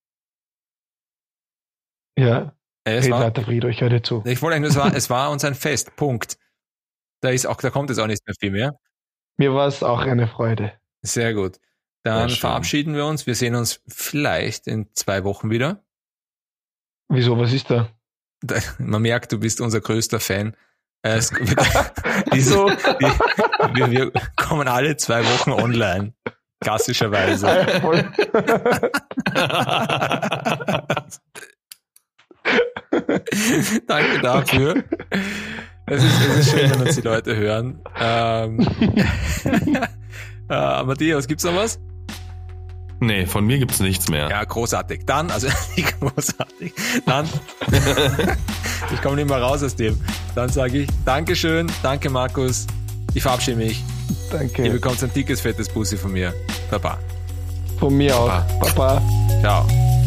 Speaker 3: Ja,
Speaker 1: Äh, Es
Speaker 3: red
Speaker 1: war,
Speaker 3: weiter, Frido, ich höre dir zu.
Speaker 1: ich wollte eigentlich nur sagen, es war uns ein Fest. Punkt. Da ist auch, da kommt jetzt auch nicht mehr viel mehr.
Speaker 3: Mir war es auch eine Freude.
Speaker 1: Sehr gut. Dann verabschieden wir uns. Wir sehen uns vielleicht in zwei Wochen wieder.
Speaker 3: Wieso, was ist da?
Speaker 1: Da- Man merkt, du bist unser größter Fan. Äh, Es, wir, diese, die, wir, wir kommen alle zwei Wochen online. Klassischerweise. Danke dafür. Es ist, es ist schön, wenn uns die Leute hören. Ähm, äh, Matthias, gibt's noch was?
Speaker 2: Nee, von mir gibt's nichts mehr.
Speaker 1: Ja, großartig. Dann, also großartig. Dann, ich komme nicht mehr raus aus dem. Dann sage ich Dankeschön, danke Markus. Ich verabschiede mich.
Speaker 3: Danke.
Speaker 1: Ihr bekommt ein dickes, fettes Bussi von mir. Baba.
Speaker 3: Von mir auch.
Speaker 2: Baba.
Speaker 3: Baba.
Speaker 1: Ciao.